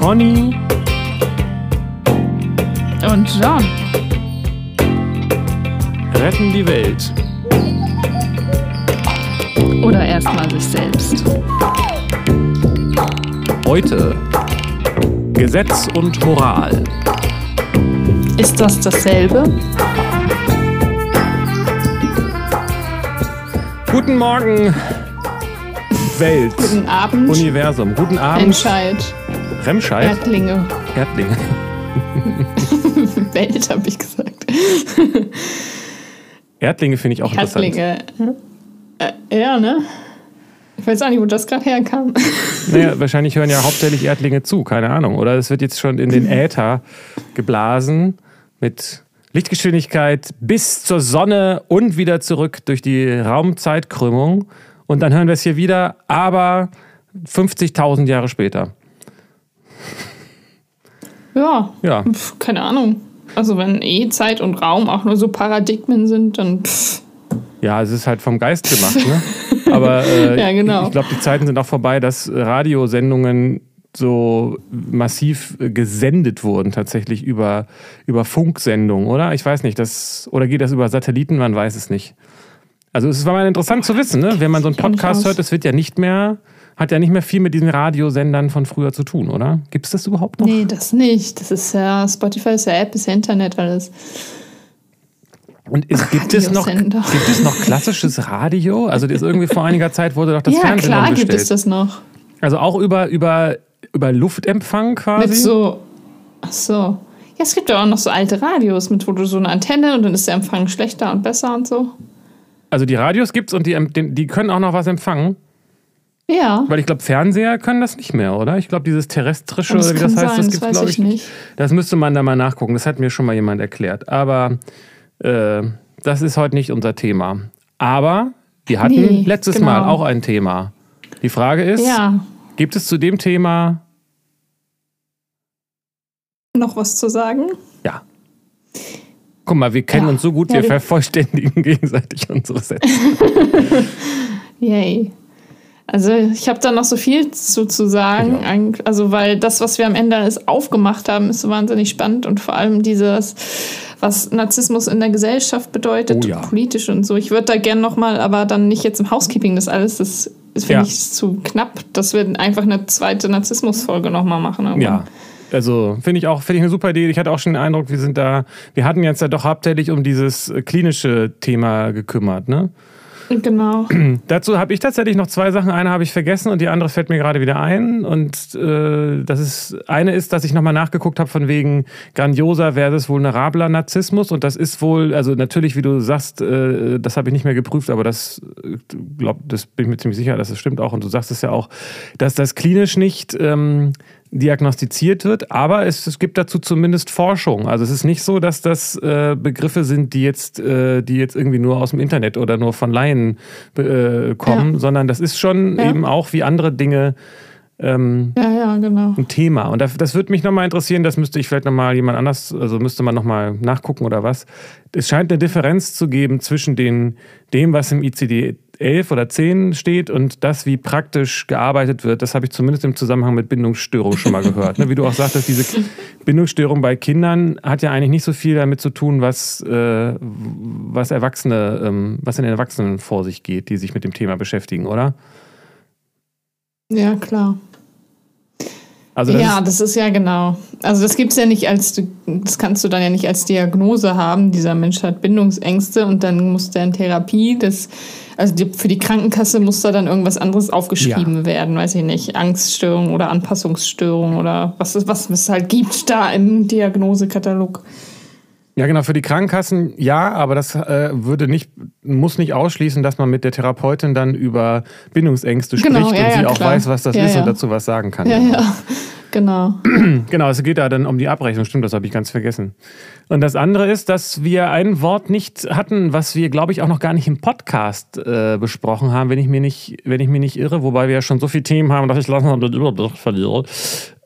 Conny und John retten die Welt. Oder erstmal sich selbst. Heute Gesetz und Moral. Ist das dasselbe? Guten Morgen, Welt. Guten Abend. Universum. Guten Abend. Entscheid. Remscheid? Erdlinge. Erdlinge. Welt, habe ich gesagt. Erdlinge finde ich auch Erdlinge. Äh, ja, ne? Ich weiß auch nicht, wo das gerade herkam. Naja, wahrscheinlich hören ja hauptsächlich Erdlinge zu, keine Ahnung. Oder es wird jetzt schon in den Äther geblasen mit Lichtgeschwindigkeit bis zur Sonne und wieder zurück durch die Raumzeitkrümmung. Und dann hören wir es hier wieder, aber 50.000 Jahre später. Ja. Ja. Pf, keine Ahnung. Also wenn eh Zeit und Raum auch nur so Paradigmen sind, dann pff. Ja, es ist halt vom Geist gemacht, ne? Aber äh, Ja, genau. ich, ich glaube, die Zeiten sind auch vorbei, dass Radiosendungen so massiv äh, gesendet wurden, tatsächlich über, über Funksendungen, oder? Ich weiß nicht, das, oder geht das über Satelliten? Man weiß es nicht. Also es war mal interessant zu wissen, ne? wenn man so einen Podcast hört, es wird ja nicht mehr, hat ja nicht mehr viel mit diesen Radiosendern von früher zu tun, oder? Gibt es das überhaupt noch? Nee, das nicht. Das ist ja, Spotify ist ja App, ist ja Internet, alles. Und es, gibt, es noch, gibt es noch klassisches Radio? Also das irgendwie vor einiger Zeit wurde doch das ja, Fernsehen klar umgestellt. gibt es das noch. Also auch über, über, über Luftempfang quasi? Mit so. Ach so. Ja, es gibt ja auch noch so alte Radios, mit wo du so eine Antenne und dann ist der Empfang schlechter und besser und so. Also die Radios gibt's und die die können auch noch was empfangen. Ja. Weil ich glaube, Fernseher können das nicht mehr, oder? Ich glaube, dieses terrestrische, Das oder wie das heißt, sein, das gibt's weiß glaube ich ich nicht. Das müsste man da mal nachgucken. Das hat mir schon mal jemand erklärt. Aber äh, das ist heute nicht unser Thema. Aber wir hatten Nee, letztes genau. Mal auch ein Thema. Die Frage ist, Ja. gibt es zu dem Thema, Noch was zu sagen? ja. Guck mal, wir kennen Ja. uns so gut, Ja, wir wir- vervollständigen gegenseitig unsere Sätze. Yay. Also ich habe da noch so viel zu, zu sagen. Eig- also weil das, was wir am Ende alles aufgemacht haben, ist so wahnsinnig spannend und vor allem dieses, was Narzissmus in der Gesellschaft bedeutet, Oh ja. politisch und so. Ich würde da gern noch mal, aber dann nicht jetzt im Housekeeping das alles, das, finde Ja. ich zu knapp, dass wir einfach eine zweite Narzissmus-Folge noch mal machen. irgendwann. Ja. Also finde ich auch finde ich eine super Idee. Ich hatte auch schon den Eindruck, wir sind da, wir hatten jetzt ja doch hauptsächlich um dieses klinische Thema gekümmert. Ne? Genau. Dazu habe ich tatsächlich noch zwei Sachen. Eine habe ich vergessen und die andere fällt mir gerade wieder ein. Und äh, das ist eine ist, dass ich nochmal nachgeguckt habe von wegen grandioser versus vulnerabler Narzissmus. Und das ist wohl, also natürlich, wie du sagst, äh, das habe ich nicht mehr geprüft, aber das glaub, das bin ich mir ziemlich sicher, dass es stimmt auch. Und du sagst es ja auch, dass das klinisch nicht ähm, diagnostiziert wird, aber es, es gibt dazu zumindest Forschung. Also es ist nicht so, dass das äh, Begriffe sind, die jetzt, äh, die jetzt irgendwie nur aus dem Internet oder nur von Laien äh, kommen, Ja. sondern das ist schon Ja. eben auch wie andere Dinge ähm, Ja, genau. ein Thema. Und das, das würde mich nochmal interessieren, das müsste ich vielleicht nochmal jemand anders, also müsste man nochmal nachgucken oder was. Es scheint eine Differenz zu geben zwischen den, dem, was im ICD 11 oder 10 steht und das, wie praktisch gearbeitet wird. Das habe ich zumindest im Zusammenhang mit Bindungsstörung schon mal gehört. ne? Wie du auch sagtest, diese Bindungsstörung bei Kindern hat ja eigentlich nicht so viel damit zu tun, was, äh, was Erwachsene, ähm, was in den Erwachsenen vor sich geht, die sich mit dem Thema beschäftigen, oder? Ja, klar. Also das ja, ist, das ist ja genau. Also das gibt's ja nicht als, das kannst du dann ja nicht als Diagnose haben. Dieser Mensch hat Bindungsängste und dann muss der in Therapie. Das, also die, für die Krankenkasse muss da dann irgendwas anderes aufgeschrieben werden, weiß ich nicht, Angststörung oder Anpassungsstörung oder was es, was es halt gibt da im Diagnosekatalog. Ja, genau, für die Krankenkassen ja, aber das äh, würde nicht, muss nicht ausschließen, dass man mit der Therapeutin dann über Bindungsängste spricht Genau, ja, und sie ja, auch klar. weiß, was das Ja, ist ja. und dazu was sagen kann. Ja, ja, genau. Genau, es geht da dann um die Abrechnung, stimmt, das habe ich ganz vergessen. Und das andere ist, dass wir ein Wort nicht hatten, was wir, glaube ich, auch noch gar nicht im Podcast äh, besprochen haben, wenn ich mir nicht, wenn ich mir nicht irre, wobei wir ja schon so viele Themen haben, dass ich langsam den Überblick verliere.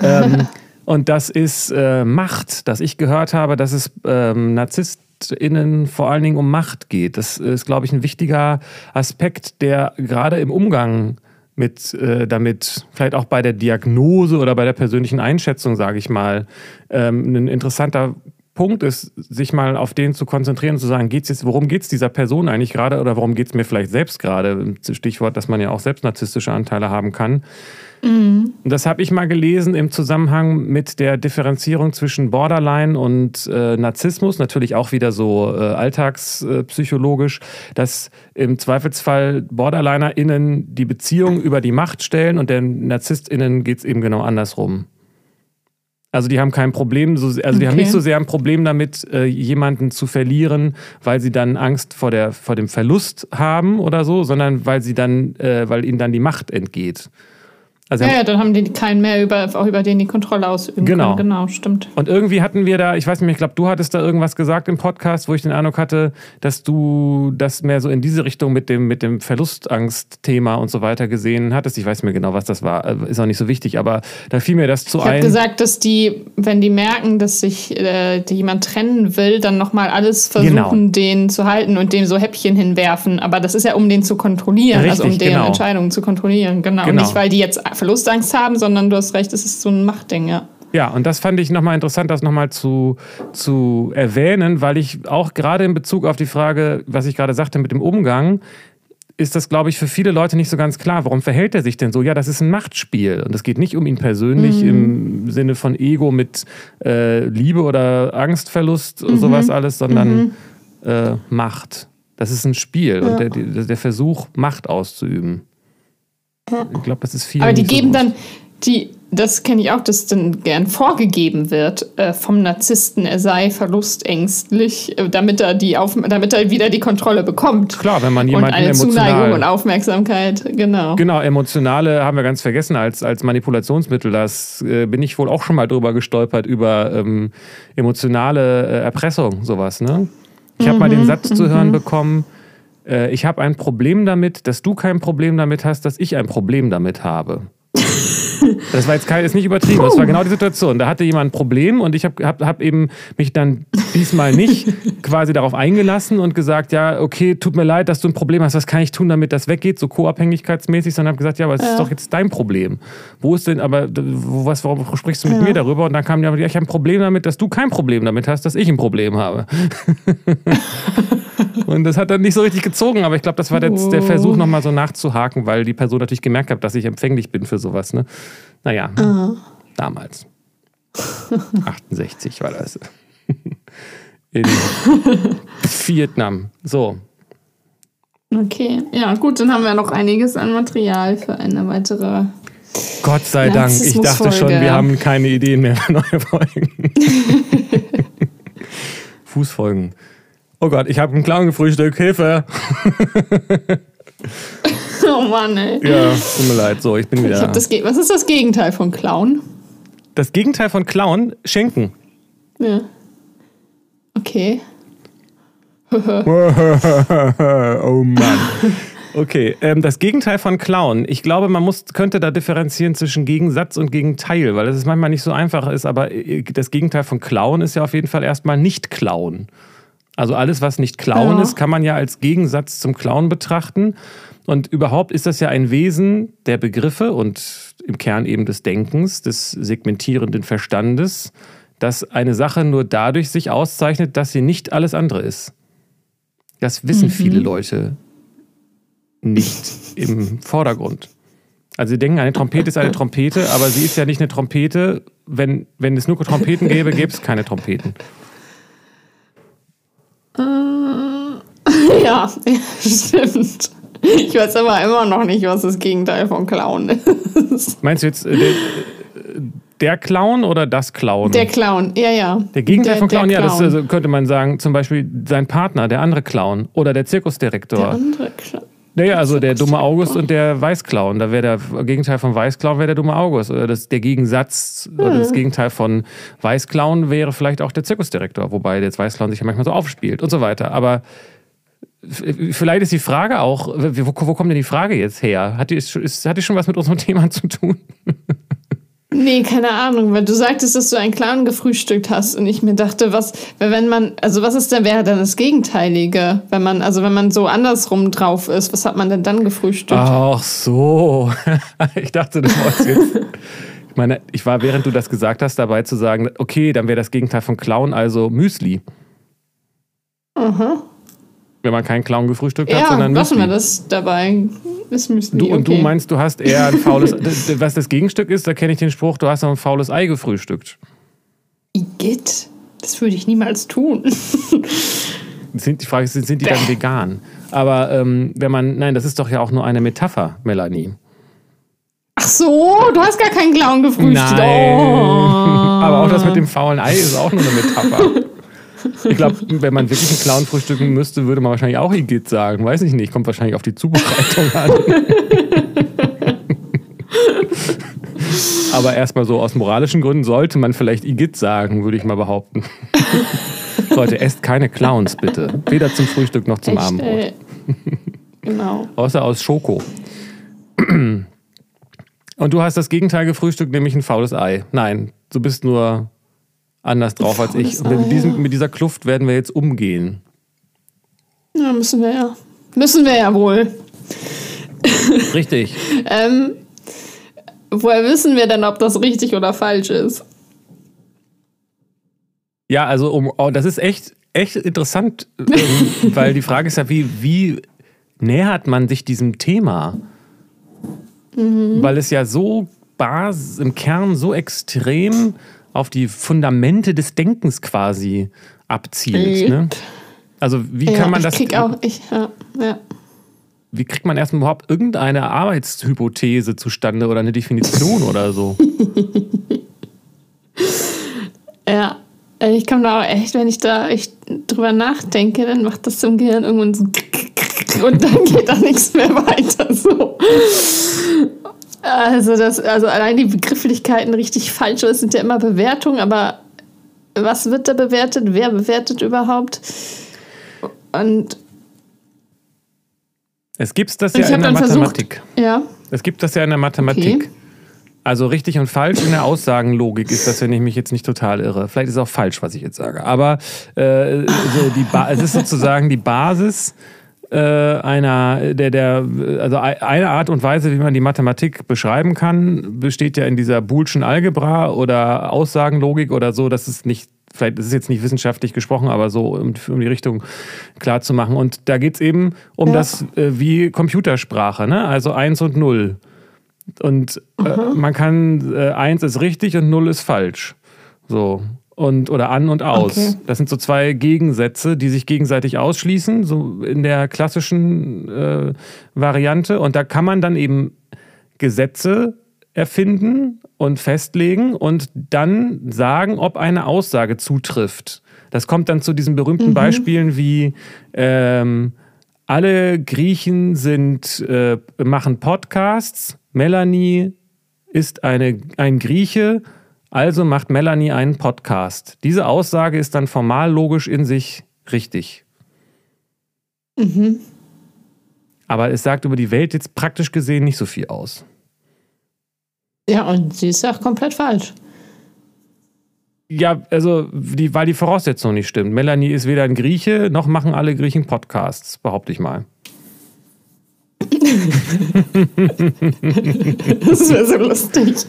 Ähm, und das ist äh, Macht, dass ich gehört habe, dass es ähm, NarzisstInnen vor allen Dingen um Macht geht. Das ist, glaube ich, ein wichtiger Aspekt, der gerade im Umgang mit, äh, damit vielleicht auch bei der Diagnose oder bei der persönlichen Einschätzung, sage ich mal, ähm, ein interessanter Punkt ist, sich mal auf den zu konzentrieren und zu sagen, geht's jetzt, worum geht es dieser Person eigentlich gerade oder warum geht es mir vielleicht selbst gerade? Stichwort, dass man ja auch selbst narzisstische Anteile haben kann. Mhm. Das habe ich mal gelesen im Zusammenhang mit der Differenzierung zwischen Borderline und äh, Narzissmus, natürlich auch wieder so äh, alltagspsychologisch, dass im Zweifelsfall BorderlinerInnen die Beziehung über die Macht stellen und den NarzisstInnen geht es eben genau andersrum. Also die haben kein Problem, also die okay. haben nicht so sehr ein Problem damit, äh, jemanden zu verlieren, weil sie dann Angst vor, der, vor dem Verlust haben oder so, sondern weil sie dann, äh, weil ihnen dann die Macht entgeht. Also ja, ja, dann haben die keinen mehr, über, auch über den die Kontrolle ausüben genau. können. Genau, stimmt. Und irgendwie hatten wir da, ich weiß nicht, ich glaube, du hattest da irgendwas gesagt im Podcast, wo ich den Eindruck hatte, dass du das mehr so in diese Richtung mit dem, mit dem Verlustangst-Thema und so weiter gesehen hattest. Ich weiß mehr genau, was das war, äh, ist auch nicht so wichtig, aber da fiel mir das zu ich ein. Ich habe gesagt, dass die, wenn die merken, dass sich äh, jemand trennen will, dann nochmal alles versuchen, genau. den zu halten und dem so Häppchen hinwerfen. Aber das ist ja, um den zu kontrollieren, Richtig, also um deren genau. Entscheidungen zu kontrollieren. Genau. genau. Nicht, weil die jetzt Verlustangst haben, sondern du hast recht, es ist so ein Machtding, ja. Ja, und das fand ich nochmal interessant, das nochmal zu, zu erwähnen, weil ich auch gerade in Bezug auf die Frage, was ich gerade sagte mit dem Umgang, ist das, glaube ich, für viele Leute nicht so ganz klar. Warum verhält er sich denn so? Ja, das ist ein Machtspiel. Und es geht nicht um ihn persönlich mhm. im Sinne von Ego mit äh, Liebe oder Angstverlust und mhm. sowas alles, sondern mhm. äh, Macht. Das ist ein Spiel ja. und der, der Versuch, Macht auszuüben. Ich glaube, das ist viel. Aber die geben so dann, die, das kenne ich auch, dass dann gern vorgegeben wird äh, vom Narzissten, er sei verlustängstlich, äh, damit er die auf, damit er wieder die Kontrolle bekommt. Klar, wenn man jemanden und eine emotional, Zuneigung und Aufmerksamkeit, genau. Genau, emotionale haben wir ganz vergessen als, als Manipulationsmittel. Das äh, bin ich wohl auch schon mal drüber gestolpert über ähm, emotionale äh, Erpressung, sowas. Ne? Ich habe mhm, mal den mhm, Satz zu hören mhm. bekommen äh, ich habe ein Problem damit, dass du kein Problem damit hast, dass ich ein Problem damit habe. Das war jetzt kein, ist nicht übertrieben, das war genau die Situation. Da hatte jemand ein Problem und ich habe hab, hab eben mich dann diesmal nicht quasi darauf eingelassen und gesagt, ja, okay, tut mir leid, dass du ein Problem hast, was kann ich tun, damit das weggeht, so co-abhängigkeitsmäßig, sondern habe gesagt, ja, aber es ja. ist doch jetzt dein Problem. Wo ist denn, aber wo, was, warum sprichst du mit ja. mir darüber? Und dann kam ja, ich habe ein Problem damit, dass du kein Problem damit hast, dass ich ein Problem habe. Und das hat dann nicht so richtig gezogen, aber ich glaube, das war jetzt der Versuch, nochmal so nachzuhaken, weil die Person natürlich gemerkt hat, dass ich empfänglich bin für sowas. Ne? Naja, uh. damals. 68 war das. In Vietnam. So. Okay, ja, gut, dann haben wir noch einiges an Material für eine weitere. Gott sei Dank, ich dachte schon, wir haben keine Ideen mehr für neue Folgen. Fußfolgen. Oh Gott, ich habe einen Clown gefrühstückt, Hilfe! oh Mann, ey. Ja, tut mir leid. So, ich bin wieder. Ich das Was ist das Gegenteil von Clown? Das Gegenteil von Clown? Schenken. Ja. Okay. oh Mann. Okay, ähm, das Gegenteil von Clown. Ich glaube, man muss, könnte da differenzieren zwischen Gegensatz und Gegenteil, weil es manchmal nicht so einfach ist, aber äh, das Gegenteil von Clown ist ja auf jeden Fall erstmal nicht Clown. Also alles, was nicht Klauen ja. ist, kann man ja als Gegensatz zum Klauen betrachten. Und überhaupt ist das ja ein Wesen der Begriffe und im Kern eben des Denkens, des segmentierenden Verstandes, dass eine Sache nur dadurch sich auszeichnet, dass sie nicht alles andere ist. Das wissen mhm. viele Leute nicht im Vordergrund. Also sie denken, eine Trompete ist eine Trompete, aber sie ist ja nicht eine Trompete. Wenn, wenn es nur Trompeten gäbe, gäbe es keine Trompeten. Äh, ja, stimmt. Ich weiß aber immer noch nicht, was das Gegenteil von Clown ist. Meinst du jetzt äh, der, Clown oder das Clown? Der Clown, ja, ja. Der Gegenteil der, von Clown, ja, das also, könnte man sagen, zum Beispiel sein Partner, der andere Clown oder der Zirkusdirektor. Der andere Clown. Naja, also der dumme August und der Weißclown. Da wäre der Gegenteil von Weißclown wäre der dumme August. Oder das, der Gegensatz mhm. oder das mhm. Gegenteil von Weißclown wäre vielleicht auch der Zirkusdirektor, wobei der Weißclown sich ja manchmal so aufspielt und so weiter. Aber vielleicht ist die Frage auch, wo, wo kommt denn die Frage jetzt her? Hat die, ist, hat die schon was mit unserem Thema zu tun? Nee, keine Ahnung, weil du sagtest, dass du einen Clown gefrühstückt hast und ich mir dachte, was, wenn man, also was ist denn, wäre dann das Gegenteilige, wenn man, also wenn man so andersrum drauf ist, was hat man denn dann gefrühstückt? Ach so. Ich dachte, du wolltest jetzt. Ich meine, ich war, während du das gesagt hast, dabei zu sagen, okay, dann wäre das Gegenteil von Clown, also Müsli. Aha. Wenn man keinen Clown gefrühstückt hat, Ja, sondern lassen Müsli. wir das dabei. Das müssen Du, die, Und okay. du meinst, du hast eher ein faules, was das Gegenstück ist, da kenne ich den Spruch, du hast noch ein faules Ei gefrühstückt. Igitt, das würde ich niemals tun. Sind, die Frage ist, sind die dann vegan? Aber ähm, wenn man, nein, das ist doch ja auch nur eine Metapher, Melanie. Ach so, du hast gar keinen Clown gefrühstückt. Nein. Oh. Aber auch das mit dem faulen Ei ist auch nur eine Metapher. Ich glaube, wenn man wirklich einen Clown frühstücken müsste, würde man wahrscheinlich auch Igitt sagen. Weiß ich nicht. Kommt wahrscheinlich auf die Zubereitung an. Aber erstmal so aus moralischen Gründen sollte man vielleicht Igitt sagen, würde ich mal behaupten. Leute, esst keine Clowns, bitte. Weder zum Frühstück noch zum Echt, Abendbrot. ey. Genau. Außer aus Schoko. Und du hast das Gegenteil gefrühstückt, nämlich ein faules Ei. Nein, du bist nur anders drauf als ich. Und mit, diesem, mit dieser Kluft werden wir jetzt umgehen. Ja, müssen wir ja. Müssen wir ja wohl. Richtig. Ähm, woher wissen wir denn, ob das richtig oder falsch ist? Ja, also um, oh, das ist echt, echt interessant, ähm, weil die Frage ist ja, wie, wie nähert man sich diesem Thema? Weil es ja so bas im Kern so extrem auf die Fundamente des Denkens quasi abzielt. Ne? Also wie ja, kann man ich das? krieg auch, ich, ja, ja. Wie kriegt man erstmal überhaupt irgendeine Arbeitshypothese zustande oder eine Definition oder so? Ja, Äh, ich komme da auch echt, wenn ich da echt drüber nachdenke, dann macht das zum Gehirn irgendwann so und dann geht da nichts mehr weiter. So. Also, das, also allein die Begrifflichkeiten richtig falsch, das sind ja immer Bewertungen, aber was wird da bewertet? Wer bewertet überhaupt? Und Es gibt das ja in der dann versucht- Mathematik. ja, Es gibt das ja in der Mathematik. Okay. Also richtig und falsch in der Aussagenlogik ist das, wenn ich mich jetzt nicht total irre. Vielleicht ist es auch falsch, was ich jetzt sage. Aber äh, so die ba es ist sozusagen die Basis einer, der, der, also ei- eine Art und Weise, wie man die Mathematik beschreiben kann, besteht ja in dieser Boolschen Algebra oder Aussagenlogik oder so. Das ist nicht, vielleicht ist es jetzt nicht wissenschaftlich gesprochen, aber so, um, um die Richtung klar zu machen. Und da geht es eben um Ja. das äh, wie Computersprache, ne? also eins und null. Und äh, man kann, äh, eins ist richtig und null ist falsch. So. Und, oder an und aus. Okay. Das sind so zwei Gegensätze, die sich gegenseitig ausschließen, so in der klassischen äh, Variante. Und da kann man dann eben Gesetze erfinden und festlegen und dann sagen, ob eine Aussage zutrifft. Das kommt dann zu diesen berühmten Beispielen wie ähm, alle Griechen sind, äh, machen Podcasts, Melanie ist eine, ein Grieche, also macht Melanie einen Podcast. Diese Aussage ist dann formal logisch in sich richtig. Aber es sagt über die Welt jetzt praktisch gesehen nicht so viel aus. ja, und sie ist auch komplett falsch. Ja, also, die, weil die Voraussetzung nicht stimmt. Melanie ist weder ein Grieche, noch machen alle Griechen Podcasts, behaupte ich mal. Das wäre so lustig.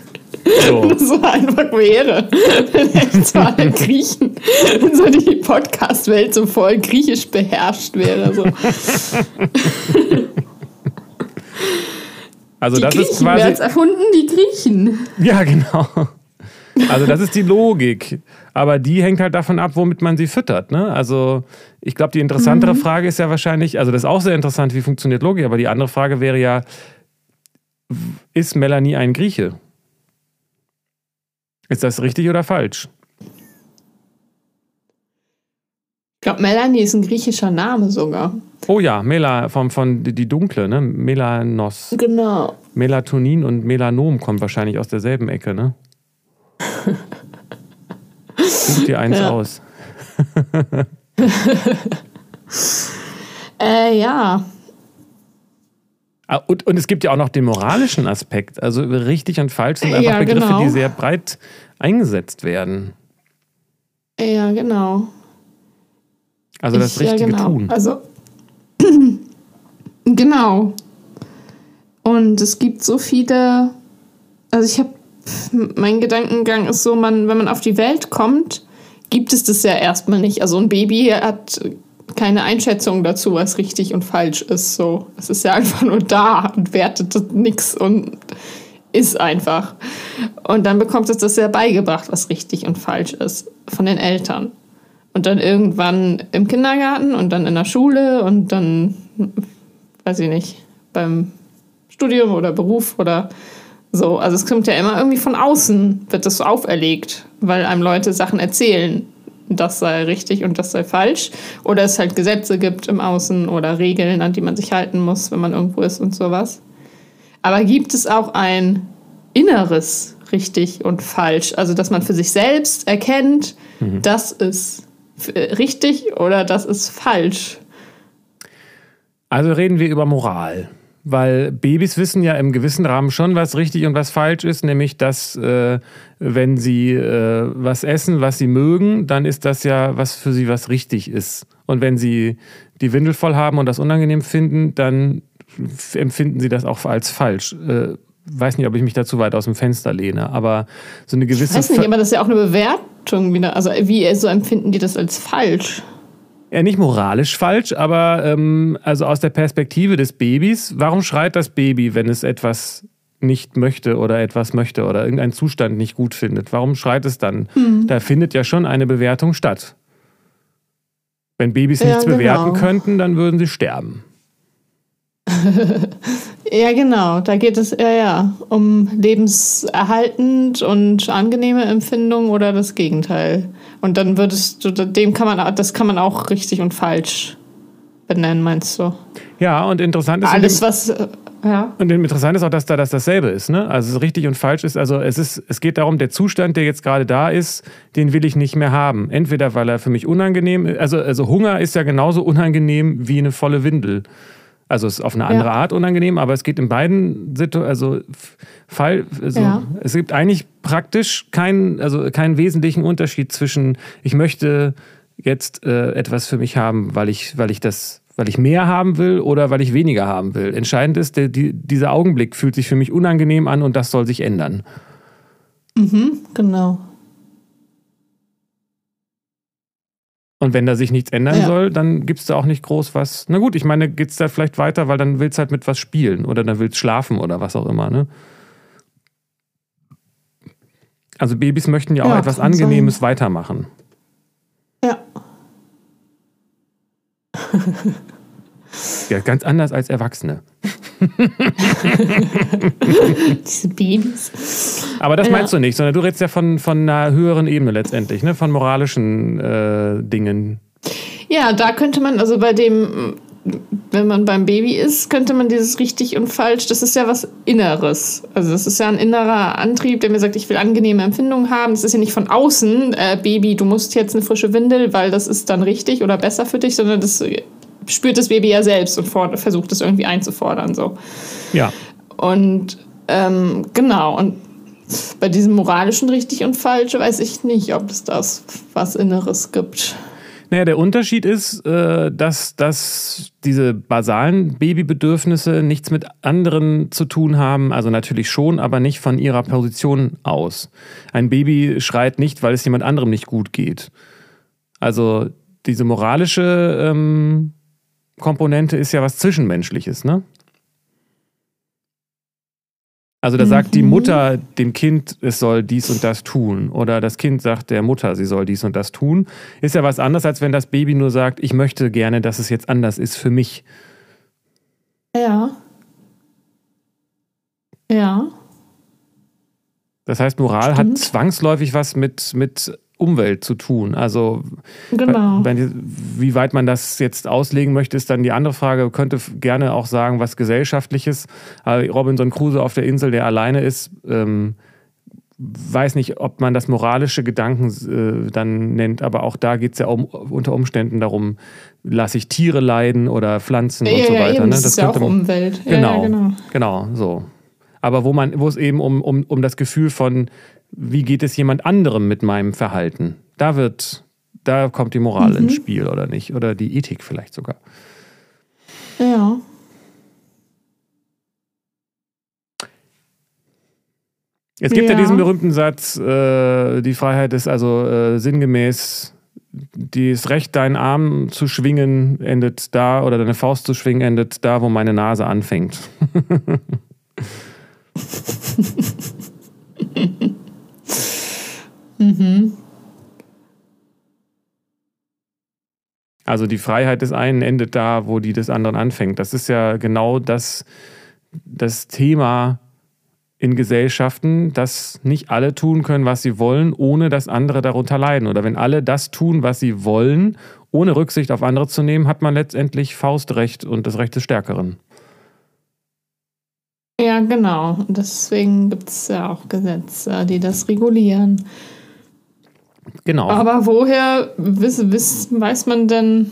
So. So einfach wäre. Wenn echt so alle Griechen, wenn so die Podcast-Welt so voll griechisch beherrscht wäre. So. Also, Die das ist Griechen, wer hat's quasi. erfunden? Die Griechen. Ja, genau. Also, das ist die Logik. Aber die hängt halt davon ab, womit man sie füttert. Ne? Also, ich glaube, die interessantere Mhm. Frage ist ja wahrscheinlich, also, das ist auch sehr interessant, wie funktioniert Logik, aber die andere Frage wäre ja, ist Melanie ein Grieche? Ist das richtig oder falsch? Ich glaube, Melanie ist ein griechischer Name sogar. Oh ja, Mela, von, von die dunkle, ne? Melanos. Genau. Melatonin und Melanom kommt wahrscheinlich aus derselben Ecke, ne? Such dir eins Ja. aus. Äh, ja. Ah, und, und es gibt ja auch noch den moralischen Aspekt. Also richtig und falsch sind einfach Ja, Begriffe, genau. die sehr breit eingesetzt werden. Ja, genau. Also das Ich- richtige ja, genau. Tun. Also, genau. Und es gibt so viele. Also, ich habe. Mein Gedankengang ist so, man, wenn man auf die Welt kommt, gibt es das ja erstmal nicht. Also, ein Baby hat keine Einschätzung dazu, was richtig und falsch ist. So, es ist ja einfach nur da und wertet nichts und ist einfach. Und dann bekommt es das ja beigebracht, was richtig und falsch ist, von den Eltern. Und dann irgendwann im Kindergarten und dann in der Schule und dann, weiß ich nicht, beim Studium oder Beruf oder so. Also es kommt ja immer irgendwie von außen, wird das so auferlegt, weil einem Leute Sachen erzählen, das sei richtig und das sei falsch. Oder es halt Gesetze gibt im Außen oder Regeln, an die man sich halten muss, wenn man irgendwo ist und sowas. Aber gibt es auch ein inneres richtig und falsch? Also, dass man für sich selbst erkennt, das ist äh, richtig oder das ist falsch. Also reden wir über Moral. Weil Babys wissen ja im gewissen Rahmen schon, was richtig und was falsch ist, nämlich dass, äh, wenn sie äh, was essen, was sie mögen, dann ist das ja, was für sie was richtig ist. Und wenn sie die Windel voll haben und das unangenehm finden, dann empfinden sie das auch als falsch. Äh, weiß nicht, ob ich mich da zu weit aus dem Fenster lehne, aber so eine Ich gewisse. weiß nicht, aber das ist ja auch eine Bewertung wieder. Also, wie so empfinden die das als falsch? Ja, nicht moralisch falsch, aber ähm, also aus der Perspektive des Babys, warum schreit das Baby, wenn es etwas nicht möchte oder etwas möchte oder irgendeinen Zustand nicht gut findet? Warum schreit es dann? Da findet ja schon eine Bewertung statt. Wenn Babys Ja, nichts bewerten genau. könnten, dann würden sie sterben. Ja, genau. Da geht es ja, ja um lebenserhaltend und angenehme Empfindung oder das Gegenteil. Und dann würdest du, dem kann man, das kann man auch richtig und falsch benennen, meinst du? Ja, und interessant ist, Alles, was, äh, ja. Und interessant ist auch, dass da das dasselbe ist. Ne? Also richtig und falsch ist. Also es, ist, es geht darum, der Zustand, der jetzt gerade da ist, den will ich nicht mehr haben. Entweder weil er für mich unangenehm ist. Also, also Hunger ist ja genauso unangenehm wie eine volle Windel. Also es ist auf eine andere Art unangenehm, aber es geht in beiden Situationen, also Fall, also Ja. es gibt eigentlich praktisch keinen, also keinen wesentlichen Unterschied zwischen, ich möchte jetzt äh, etwas für mich haben, weil ich, weil ich das, weil ich mehr haben will oder weil ich weniger haben will. Entscheidend ist, der, die, dieser Augenblick fühlt sich für mich unangenehm an und das soll sich ändern. Genau. Und wenn da sich nichts ändern Ja. soll, dann gibt es da auch nicht groß was. Na gut, ich meine, geht es da vielleicht weiter, weil dann willst halt mit was spielen oder dann willst schlafen oder was auch immer, ne? Also Babys möchten ja auch Ja, etwas kann sein. Angenehmes weitermachen. Ja. Ja, ganz anders als Erwachsene. Diese Babys. Aber das Ja. meinst du nicht, sondern du redest ja von, von einer höheren Ebene letztendlich, ne? Von moralischen äh, Dingen. Ja, da könnte man, also bei dem, wenn man beim Baby ist, könnte man dieses richtig und falsch, das ist ja was Inneres. Also das ist ja ein innerer Antrieb, der mir sagt, ich will angenehme Empfindungen haben. Das ist ja nicht von außen, äh, Baby, du musst jetzt eine frische Windel, weil das ist dann richtig oder besser für dich, sondern das spürt das Baby ja selbst und versucht es irgendwie einzufordern. So. Ja. Und ähm, genau, und bei diesem moralischen richtig und falsch weiß ich nicht, ob es das was Inneres gibt. Naja, der Unterschied ist, äh, dass, dass diese basalen Babybedürfnisse nichts mit anderen zu tun haben. Also natürlich schon, aber nicht von ihrer Position aus. Ein Baby schreit nicht, weil es jemand anderem nicht gut geht. Also diese moralische ähm, Komponente ist ja was Zwischenmenschliches, ne? Also da sagt die Mutter dem Kind, es soll dies und das tun. Oder das Kind sagt der Mutter, sie soll dies und das tun. Ist ja was anderes, als wenn das Baby nur sagt, ich möchte gerne, dass es jetzt anders ist für mich. Ja. Ja. Das heißt, Moral Stimmt. hat zwangsläufig was mit, mit Umwelt zu tun. Also Genau. wenn, wie weit man das jetzt auslegen möchte, ist dann die andere Frage. Könnte f- gerne auch sagen, was gesellschaftliches. Robinson Crusoe auf der Insel, der alleine ist, ähm, weiß nicht, ob man das moralische Gedanken äh, dann nennt, aber auch da geht es ja um, unter Umständen darum, lasse ich Tiere leiden oder Pflanzen ja, und so ja, weiter. Ne? das, ist ja auch Umwelt. Genau, ja, genau, genau, so. Aber wo man, wo es eben um, um, um das Gefühl von, wie geht es jemand anderem mit meinem Verhalten? Da wird, da kommt die Moral mhm. ins Spiel oder nicht? Oder die Ethik vielleicht sogar. Ja. Es gibt ja, ja diesen berühmten Satz, äh, die Freiheit ist also äh, sinngemäß, das Recht, deinen Arm zu schwingen, endet da, oder deine Faust zu schwingen, endet da, wo meine Nase anfängt. mhm. Also die Freiheit des einen endet da, wo die des anderen anfängt. Das ist ja genau das, das Thema in Gesellschaften, dass nicht alle tun können, was sie wollen, ohne dass andere darunter leiden. Oder wenn alle das tun, was sie wollen, ohne Rücksicht auf andere zu nehmen, hat man letztendlich Faustrecht und das Recht des Stärkeren. Ja, genau. Deswegen gibt es ja auch Gesetze, die das regulieren. Genau. Aber woher wiss, wiss, weiß man denn?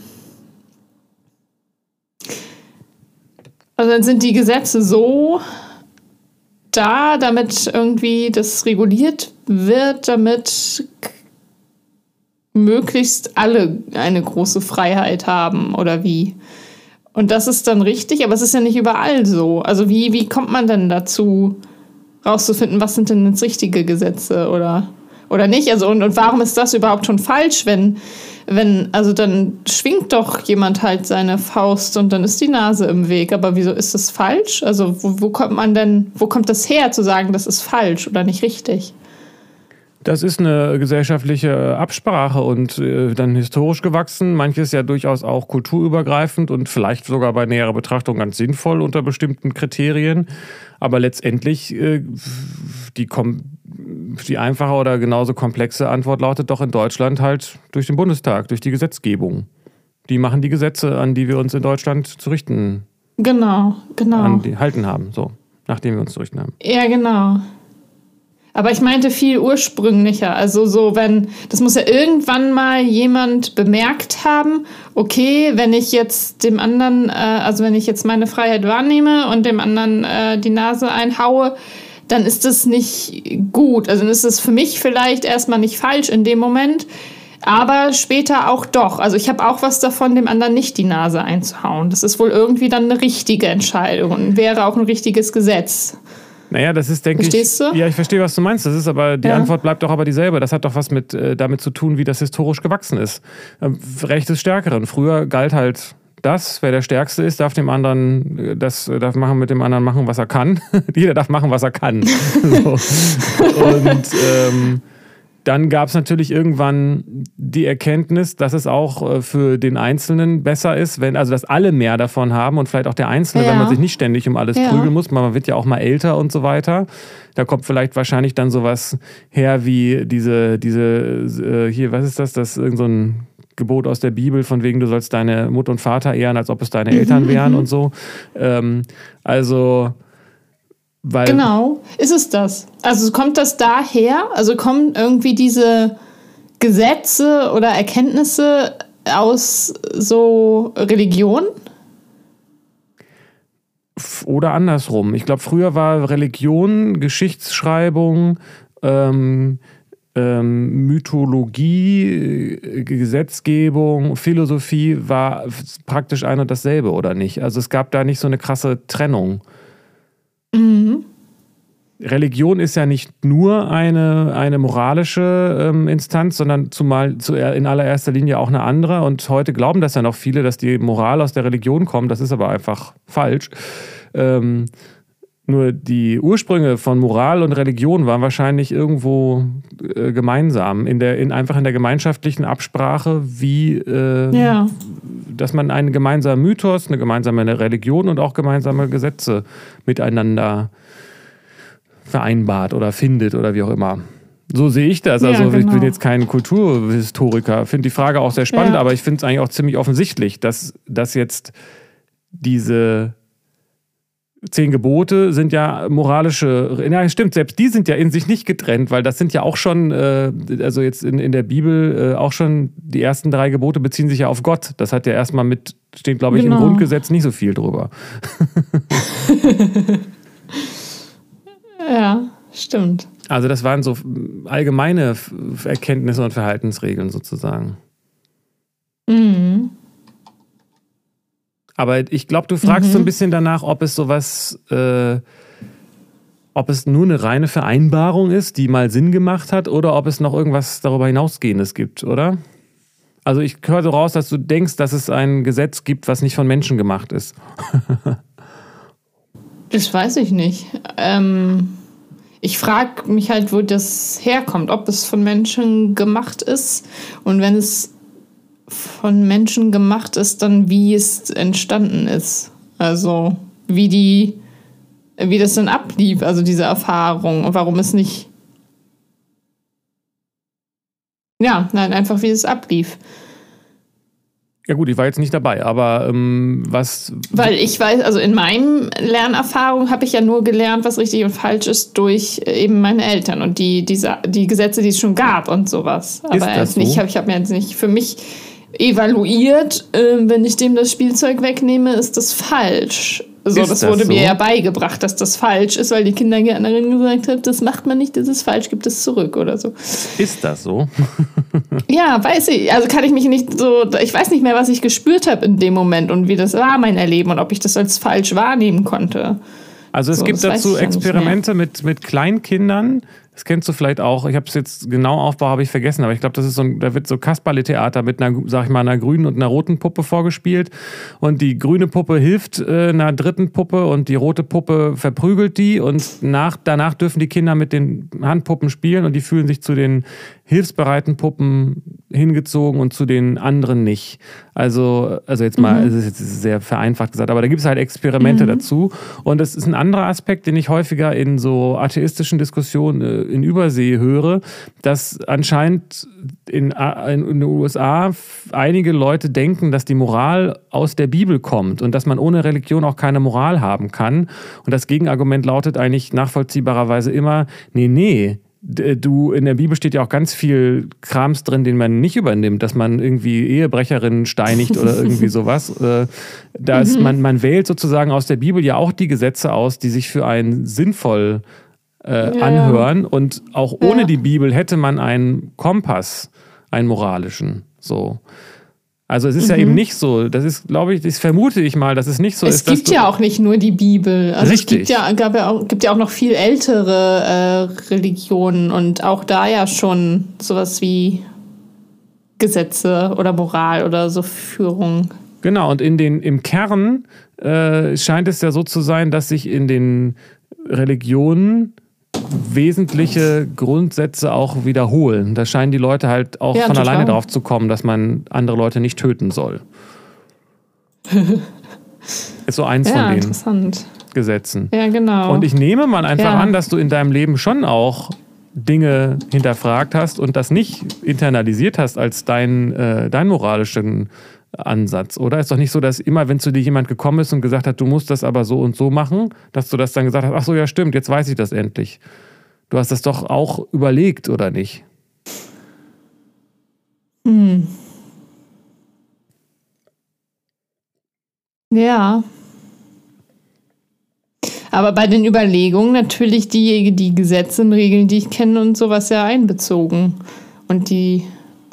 Also dann sind die Gesetze so da, damit irgendwie das reguliert wird, damit möglichst alle eine große Freiheit haben oder wie? Und das ist dann richtig, aber es ist ja nicht überall so. Also wie, wie kommt man denn dazu, rauszufinden, was sind denn jetzt richtige Gesetze oder? Oder nicht? Also und, und warum ist das überhaupt schon falsch, wenn, wenn, also dann schwingt doch jemand halt seine Faust und dann ist die Nase im Weg. Aber wieso ist das falsch? Also wo, wo kommt man denn, wo kommt das her zu sagen, das ist falsch oder nicht richtig? Das ist eine gesellschaftliche Absprache und äh, dann historisch gewachsen. Manches ja durchaus auch kulturübergreifend und vielleicht sogar bei näherer Betrachtung ganz sinnvoll unter bestimmten Kriterien. Aber letztendlich äh, die, die einfache oder genauso komplexe Antwort lautet doch in Deutschland halt durch den Bundestag, durch die Gesetzgebung. Die machen die Gesetze, an die wir uns in Deutschland zu richten. Genau, genau. An die halten haben, so, nachdem wir uns zu richten haben. Ja, genau. Aber ich meinte viel ursprünglicher. Also so, wenn, das muss ja irgendwann mal jemand bemerkt haben, okay, wenn ich jetzt dem anderen, äh, also wenn ich jetzt meine Freiheit wahrnehme und dem anderen äh, die Nase einhaue, dann ist das nicht gut. Also dann ist es für mich vielleicht erstmal nicht falsch in dem Moment, aber später auch doch. Also ich habe auch was davon, dem anderen nicht die Nase einzuhauen. Das ist wohl irgendwie dann eine richtige Entscheidung und wäre auch ein richtiges Gesetz. Naja, das ist, denke Verstehst ich. Du? Ja, ich verstehe, was du meinst. Das ist aber, die ja. Antwort bleibt doch aber dieselbe. Das hat doch was mit, äh, damit zu tun, wie das historisch gewachsen ist. Ähm, Recht des Stärkeren. Früher galt halt das, wer der Stärkste ist, darf dem anderen, äh, das äh, darf machen mit dem anderen machen, was er kann. Jeder darf machen, was er kann. so. Und ähm, dann gab es natürlich irgendwann die Erkenntnis, dass es auch äh, für den Einzelnen besser ist, wenn, also dass alle mehr davon haben und vielleicht auch der Einzelne, ja. wenn man sich nicht ständig um alles ja. prügeln muss. Man wird ja auch mal älter und so weiter. Da kommt vielleicht wahrscheinlich dann sowas her wie diese, diese, äh, hier, was ist das? Das ist irgend so ein Gebot aus der Bibel, von wegen, du sollst deine Mutter und Vater ehren, als ob es deine Eltern mhm, wären mhm. und so. Ähm, also weil genau, ist es das. Also kommt das daher? Also kommen irgendwie diese Gesetze oder Erkenntnisse aus so Religion? Oder andersrum. Ich glaube, früher war Religion, Geschichtsschreibung, ähm, ähm, Mythologie, äh, Gesetzgebung, Philosophie war praktisch ein und dasselbe, oder nicht? Also es gab da nicht so eine krasse Trennung. Mhm. Religion ist ja nicht nur eine, eine moralische ähm, Instanz, sondern zumal zu, in allererster Linie auch eine andere. Und heute glauben das ja noch viele, dass die Moral aus der Religion kommt. Das ist aber einfach falsch. Ähm, nur die Ursprünge von Moral und Religion waren wahrscheinlich irgendwo äh, gemeinsam, in der, in, einfach in der gemeinschaftlichen Absprache, wie äh, ja. dass man einen gemeinsamen Mythos, eine gemeinsame Religion und auch gemeinsame Gesetze miteinander vereinbart oder findet oder wie auch immer. So sehe ich das. Also ja, genau. ich bin genau. jetzt kein Kulturhistoriker, finde die Frage auch sehr spannend, ja. aber ich finde es eigentlich auch ziemlich offensichtlich, dass, dass jetzt diese zehn Gebote sind ja moralische, ja stimmt, selbst die sind ja in sich nicht getrennt, weil das sind ja auch schon, äh, also jetzt in, in der Bibel äh, auch schon, die ersten drei Gebote beziehen sich ja auf Gott. Das hat ja erstmal mit, steht glaube ich genau. im Grundgesetz nicht so viel drüber. ja, stimmt. Also das waren so allgemeine Erkenntnisse und Verhaltensregeln sozusagen. Mhm. Aber ich glaube, du fragst mhm. so ein bisschen danach, ob es sowas, äh, ob es nur eine reine Vereinbarung ist, die mal Sinn gemacht hat, oder ob es noch irgendwas darüber hinausgehendes gibt, oder? Also ich höre so raus, dass du denkst, dass es ein Gesetz gibt, was nicht von Menschen gemacht ist. das weiß ich nicht. Ähm, ich frage mich halt, wo das herkommt, ob es von Menschen gemacht ist und wenn es von Menschen gemacht ist, dann wie es entstanden ist. Also wie die, wie das dann ablief, also diese Erfahrung und warum es nicht. Ja, nein, einfach wie es ablief. Ja gut, ich war jetzt nicht dabei, aber ähm, was... Weil ich weiß, also in meinem Lernerfahrung habe ich ja nur gelernt, was richtig und falsch ist durch äh, eben meine Eltern und die, diese, die Gesetze, die es schon gab und sowas. Aber ist das so? nicht, hab, ich habe mir jetzt nicht für mich evaluiert, äh, wenn ich dem das Spielzeug wegnehme, ist das falsch. So, ist das, das wurde so? mir ja beigebracht, dass das falsch ist, weil die Kindergärtnerin gesagt hat, das macht man nicht, das ist falsch, gibt es zurück oder so. Ist das so? ja, weiß ich. Also kann ich mich nicht so, ich weiß nicht mehr, was ich gespürt habe in dem Moment und wie das war, mein Erleben und ob ich das als falsch wahrnehmen konnte. Also es so, gibt dazu Experimente mit, mit Kleinkindern, das kennst du vielleicht auch. Ich habe es jetzt genau Aufbau habe ich vergessen, aber ich glaube, das ist so ein, da wird so Kasperle-Theater mit einer, sag ich mal, einer grünen und einer roten Puppe vorgespielt. Und die grüne Puppe hilft äh, einer dritten Puppe und die rote Puppe verprügelt die. Und nach, danach dürfen die Kinder mit den Handpuppen spielen und die fühlen sich zu den hilfsbereiten Puppen hingezogen und zu den anderen nicht. Also, also jetzt mal, mhm. es ist jetzt sehr vereinfacht gesagt, aber da gibt es halt Experimente mhm. dazu. Und das ist ein anderer Aspekt, den ich häufiger in so atheistischen Diskussionen äh, in Übersee höre, dass anscheinend in, in, den USA einige Leute denken, dass die Moral aus der Bibel kommt und dass man ohne Religion auch keine Moral haben kann. Und das Gegenargument lautet eigentlich nachvollziehbarerweise immer, nee, nee, du, in der Bibel steht ja auch ganz viel Krams drin, den man nicht übernimmt, dass man irgendwie Ehebrecherinnen steinigt oder irgendwie sowas. Äh, da ist, mhm. man, man wählt sozusagen aus der Bibel ja auch die Gesetze aus, die sich für einen sinnvoll äh, ja, anhören. Und auch ohne ja. die Bibel hätte man einen Kompass, einen moralischen. So. Also es ist mhm. ja eben mhm. nicht so, das ist, glaube ich, das vermute ich mal, dass es nicht so es ist. Es gibt ja auch nicht nur die Bibel. Also richtig. es gibt ja, gab ja auch, gibt ja auch noch viel ältere äh, Religionen und auch da ja schon sowas wie Gesetze oder Moral oder so Führung. Genau, und in den, im Kern äh, scheint es ja so zu sein, dass sich in den Religionen wesentliche Grundsätze auch wiederholen. Da scheinen die Leute halt auch ja, von total. alleine drauf zu kommen, dass man andere Leute nicht töten soll. Ist so eins ja, von den Gesetzen. Ja, genau. Und ich nehme mal einfach ja. an, dass du in deinem Leben schon auch Dinge hinterfragt hast und das nicht internalisiert hast als dein, äh, dein moralischen Ansatz, oder? Ist doch nicht so, dass immer, wenn zu dir jemand gekommen ist und gesagt hat, du musst das aber so und so machen, dass du das dann gesagt hast, ach so, ja, stimmt, jetzt weiß ich das endlich. Du hast das doch auch überlegt, oder nicht? Hm. Ja. Aber bei den Überlegungen natürlich die, die Gesetze und Regeln, die ich kenne und sowas ja einbezogen. Und die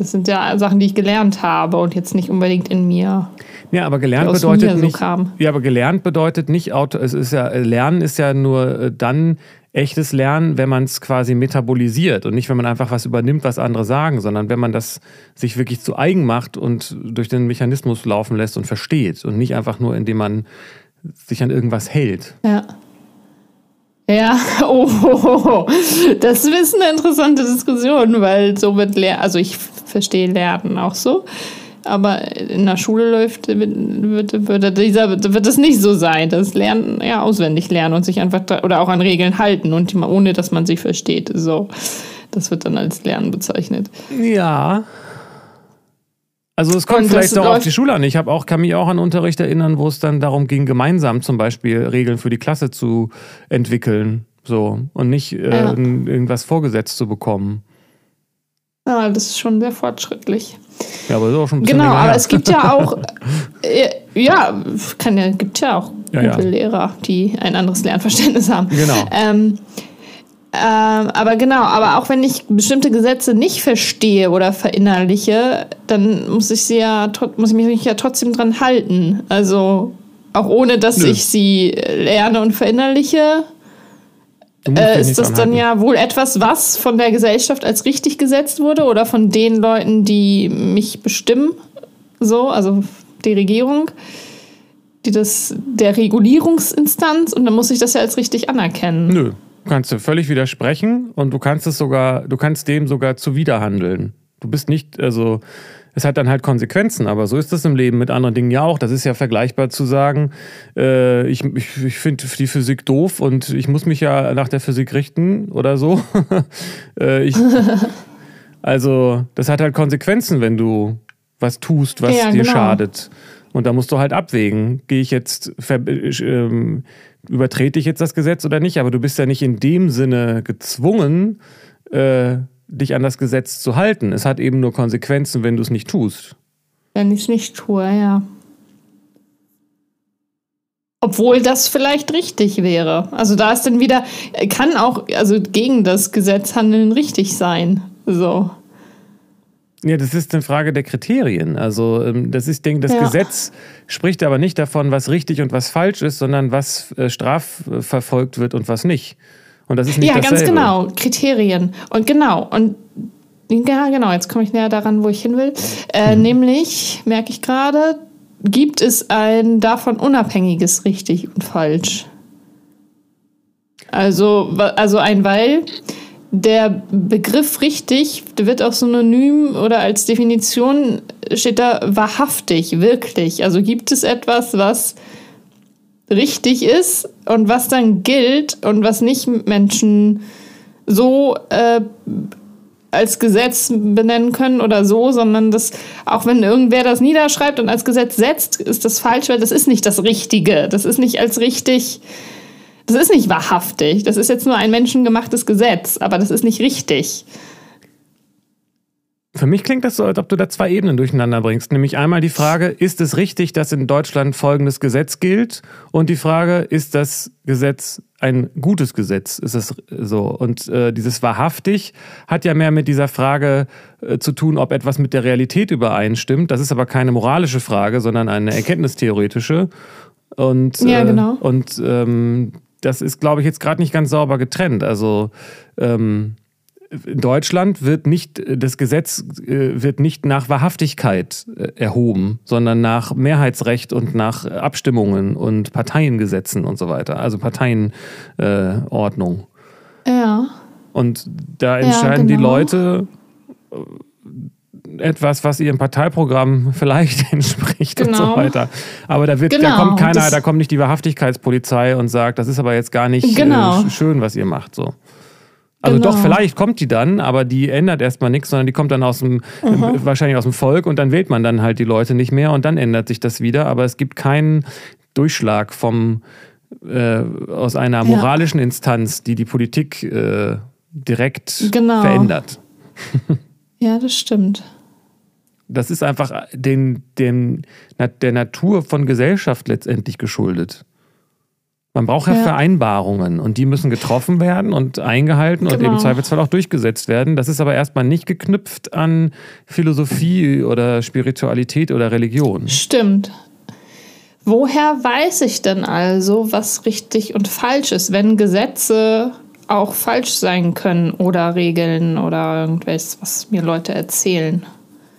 das sind ja Sachen, die ich gelernt habe und jetzt nicht unbedingt in mir. Ja, aber gelernt bedeutet nicht. So ja, aber gelernt bedeutet nicht Auto. Es ist ja Lernen ist ja nur äh, dann echtes Lernen, wenn man es quasi metabolisiert und nicht, wenn man einfach was übernimmt, was andere sagen, sondern wenn man das sich wirklich zu eigen macht und durch den Mechanismus laufen lässt und versteht und nicht einfach nur, indem man sich an irgendwas hält. Ja. Ja, oh, das ist eine interessante Diskussion, weil so wird Lernen, also ich verstehe Lernen auch so, aber in der Schule läuft, wird, wird, dieser, wird das nicht so sein, das Lernen, ja, auswendig lernen und sich einfach, oder auch an Regeln halten und ohne, dass man sie versteht, so. Das wird dann als Lernen bezeichnet. Ja, Also es kommt vielleicht auch auf die Schule an. Ich habe auch, kann mich auch an Unterricht erinnern, wo es dann darum ging, gemeinsam zum Beispiel Regeln für die Klasse zu entwickeln. So. Und nicht äh, ja. irgendwas vorgesetzt zu bekommen. Ja, das ist schon sehr fortschrittlich. Ja, aber ist auch schon ein bisschen Genau, aber es gibt ja auch, äh, ja, kann ja, gibt ja auch ja, gute ja. Lehrer, die ein anderes Lernverständnis haben. Genau. Ähm, ähm, aber genau, aber auch wenn ich bestimmte Gesetze nicht verstehe oder verinnerliche, dann muss ich sie ja muss ich mich ja trotzdem dran halten. Also auch ohne dass Nö. ich sie lerne und verinnerliche, äh, ist das dann ja wohl etwas, was von der Gesellschaft als richtig gesetzt wurde oder von den Leuten, die mich bestimmen, so, also die Regierung, die das der Regulierungsinstanz und dann muss ich das ja als richtig anerkennen. Nö, kannst du völlig widersprechen und du kannst es sogar, du kannst dem sogar zuwiderhandeln. Du bist nicht, also es hat dann halt Konsequenzen, aber so ist das im Leben mit anderen Dingen ja auch. Das ist ja vergleichbar zu sagen, äh, ich, ich, ich finde die Physik doof und ich muss mich ja nach der Physik richten oder so. äh, ich, also das hat halt Konsequenzen, wenn du was tust, was ja, dir genau. schadet. Und da musst du halt abwägen, gehe ich jetzt, ähm, übertrete ich jetzt das Gesetz oder nicht, aber du bist ja nicht in dem Sinne gezwungen, äh, dich an das Gesetz zu halten. Es hat eben nur Konsequenzen, wenn du es nicht tust. Wenn ich es nicht tue, ja. Obwohl das vielleicht richtig wäre. Also da ist dann wieder, kann auch, also gegen das Gesetz handeln richtig sein. So. Ja, das ist eine Frage der Kriterien. Also ähm, das ist, denke das ja. Gesetz spricht aber nicht davon, was richtig und was falsch ist, sondern was äh, strafverfolgt wird und was nicht. Und das ist nicht Ja, dasselbe. ganz genau. Kriterien. Und genau. Und ja, genau. Jetzt komme ich näher daran, wo ich hin will. Äh, mhm. Nämlich, merke ich gerade, gibt es ein davon unabhängiges richtig und falsch. Also, also ein Weil der Begriff richtig, wird auch synonym oder als Definition steht da wahrhaftig, wirklich. Also gibt es etwas, was richtig ist und was dann gilt und was nicht Menschen so äh, als Gesetz benennen können oder so, sondern das, auch wenn irgendwer das niederschreibt und als Gesetz setzt, ist das falsch, weil das ist nicht das Richtige. Das ist nicht als richtig das ist nicht wahrhaftig. Das ist jetzt nur ein menschengemachtes Gesetz, aber das ist nicht richtig. Für mich klingt das so, als ob du da zwei Ebenen durcheinander bringst. Nämlich einmal die Frage, ist es richtig, dass in Deutschland folgendes Gesetz gilt? Und die Frage, ist das Gesetz ein gutes Gesetz? Ist es so? Und äh, dieses wahrhaftig hat ja mehr mit dieser Frage äh, zu tun, ob etwas mit der Realität übereinstimmt. Das ist aber keine moralische Frage, sondern eine erkenntnistheoretische. Und, ja, genau. Äh, und ähm, das ist, glaube ich, jetzt gerade nicht ganz sauber getrennt. Also ähm, in Deutschland wird nicht, das Gesetz äh, wird nicht nach Wahrhaftigkeit äh, erhoben, sondern nach Mehrheitsrecht und nach Abstimmungen und Parteiengesetzen und so weiter. Also Parteienordnung. Äh, ja. Und da entscheiden ja, genau. die Leute etwas, was ihrem Parteiprogramm vielleicht entspricht genau. und so genau. weiter. Aber da wird, genau. da kommt keiner, da kommt nicht die Wahrhaftigkeitspolizei und sagt, das ist aber jetzt gar nicht genau. äh, schön, was ihr macht. So. Also genau. doch, vielleicht kommt die dann, aber die ändert erstmal nichts, sondern die kommt dann aus dem, mhm. wahrscheinlich aus dem Volk und dann wählt man dann halt die Leute nicht mehr und dann ändert sich das wieder. Aber es gibt keinen Durchschlag vom, äh, aus einer moralischen ja. Instanz, die die Politik äh, direkt genau. verändert. ja, das stimmt das ist einfach den, den, der Natur von Gesellschaft letztendlich geschuldet. Man braucht ja, ja, Vereinbarungen und die müssen getroffen werden und eingehalten genau. und im Zweifelsfall auch durchgesetzt werden. Das ist aber erstmal nicht geknüpft an Philosophie oder Spiritualität oder Religion. Stimmt. Woher weiß ich denn also, was richtig und falsch ist, wenn Gesetze auch falsch sein können oder Regeln oder irgendwas, was mir Leute erzählen?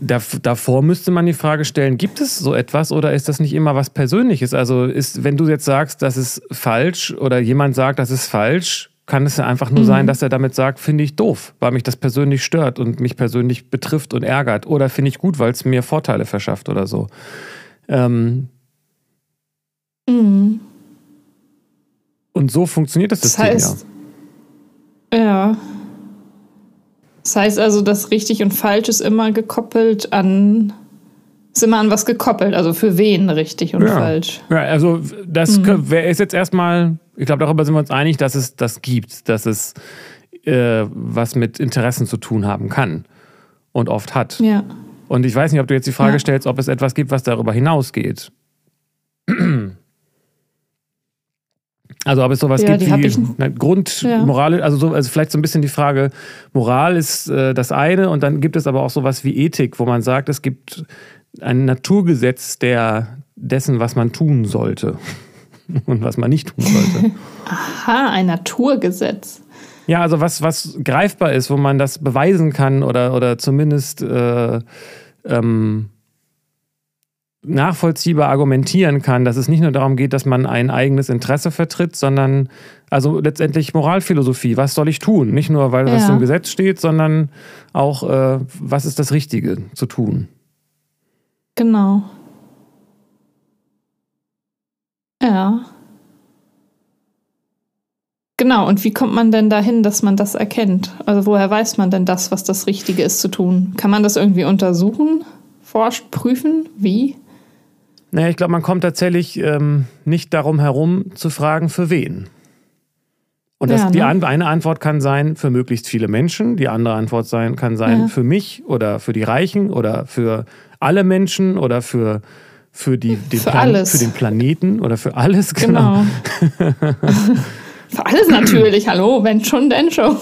Davor müsste man die Frage stellen, gibt es so etwas oder ist das nicht immer was Persönliches? Also ist, wenn du jetzt sagst, das ist falsch oder jemand sagt, das ist falsch, kann es ja einfach nur mhm. sein, dass er damit sagt, finde ich doof, weil mich das persönlich stört und mich persönlich betrifft und ärgert. Oder finde ich gut, weil es mir Vorteile verschafft oder so. Ähm mhm. Und so funktioniert das System das heißt, ja. Ja. Das heißt also, das richtig und falsch ist immer gekoppelt an Ist immer an was gekoppelt, also für wen richtig und ja. falsch. Ja, also das mhm. ist jetzt erstmal, ich glaube, darüber sind wir uns einig, dass es das gibt, dass es äh, was mit Interessen zu tun haben kann und oft hat. Ja. Und ich weiß nicht, ob du jetzt die Frage ja. stellst, ob es etwas gibt, was darüber hinausgeht. Also ob es sowas ja, gibt wie ne, Grundmoral, ja. also, so, also vielleicht so ein bisschen die Frage, Moral ist äh, das eine und dann gibt es aber auch sowas wie Ethik, wo man sagt, es gibt ein Naturgesetz der, dessen, was man tun sollte und was man nicht tun sollte. Aha, ein Naturgesetz. Ja, also was, was greifbar ist, wo man das beweisen kann oder, oder zumindest äh, ähm, nachvollziehbar argumentieren kann, dass es nicht nur darum geht, dass man ein eigenes Interesse vertritt, sondern also letztendlich Moralphilosophie. Was soll ich tun? Nicht nur, weil das ja. im Gesetz steht, sondern auch, äh, was ist das Richtige zu tun? Genau. Ja. Genau, und wie kommt man denn dahin, dass man das erkennt? Also woher weiß man denn das, was das Richtige ist zu tun? Kann man das irgendwie untersuchen, forscht, prüfen? Wie? Naja, ich glaube, man kommt tatsächlich ähm, nicht darum herum zu fragen, für wen. Und das, ja, ne? die eine Antwort kann sein für möglichst viele Menschen, die andere Antwort sein, kann sein ja. für mich oder für die Reichen oder für alle Menschen oder für, für, die, den, für, Plan für den Planeten oder für alles. Genau. genau. für alles natürlich, hallo, wenn schon, denn schon.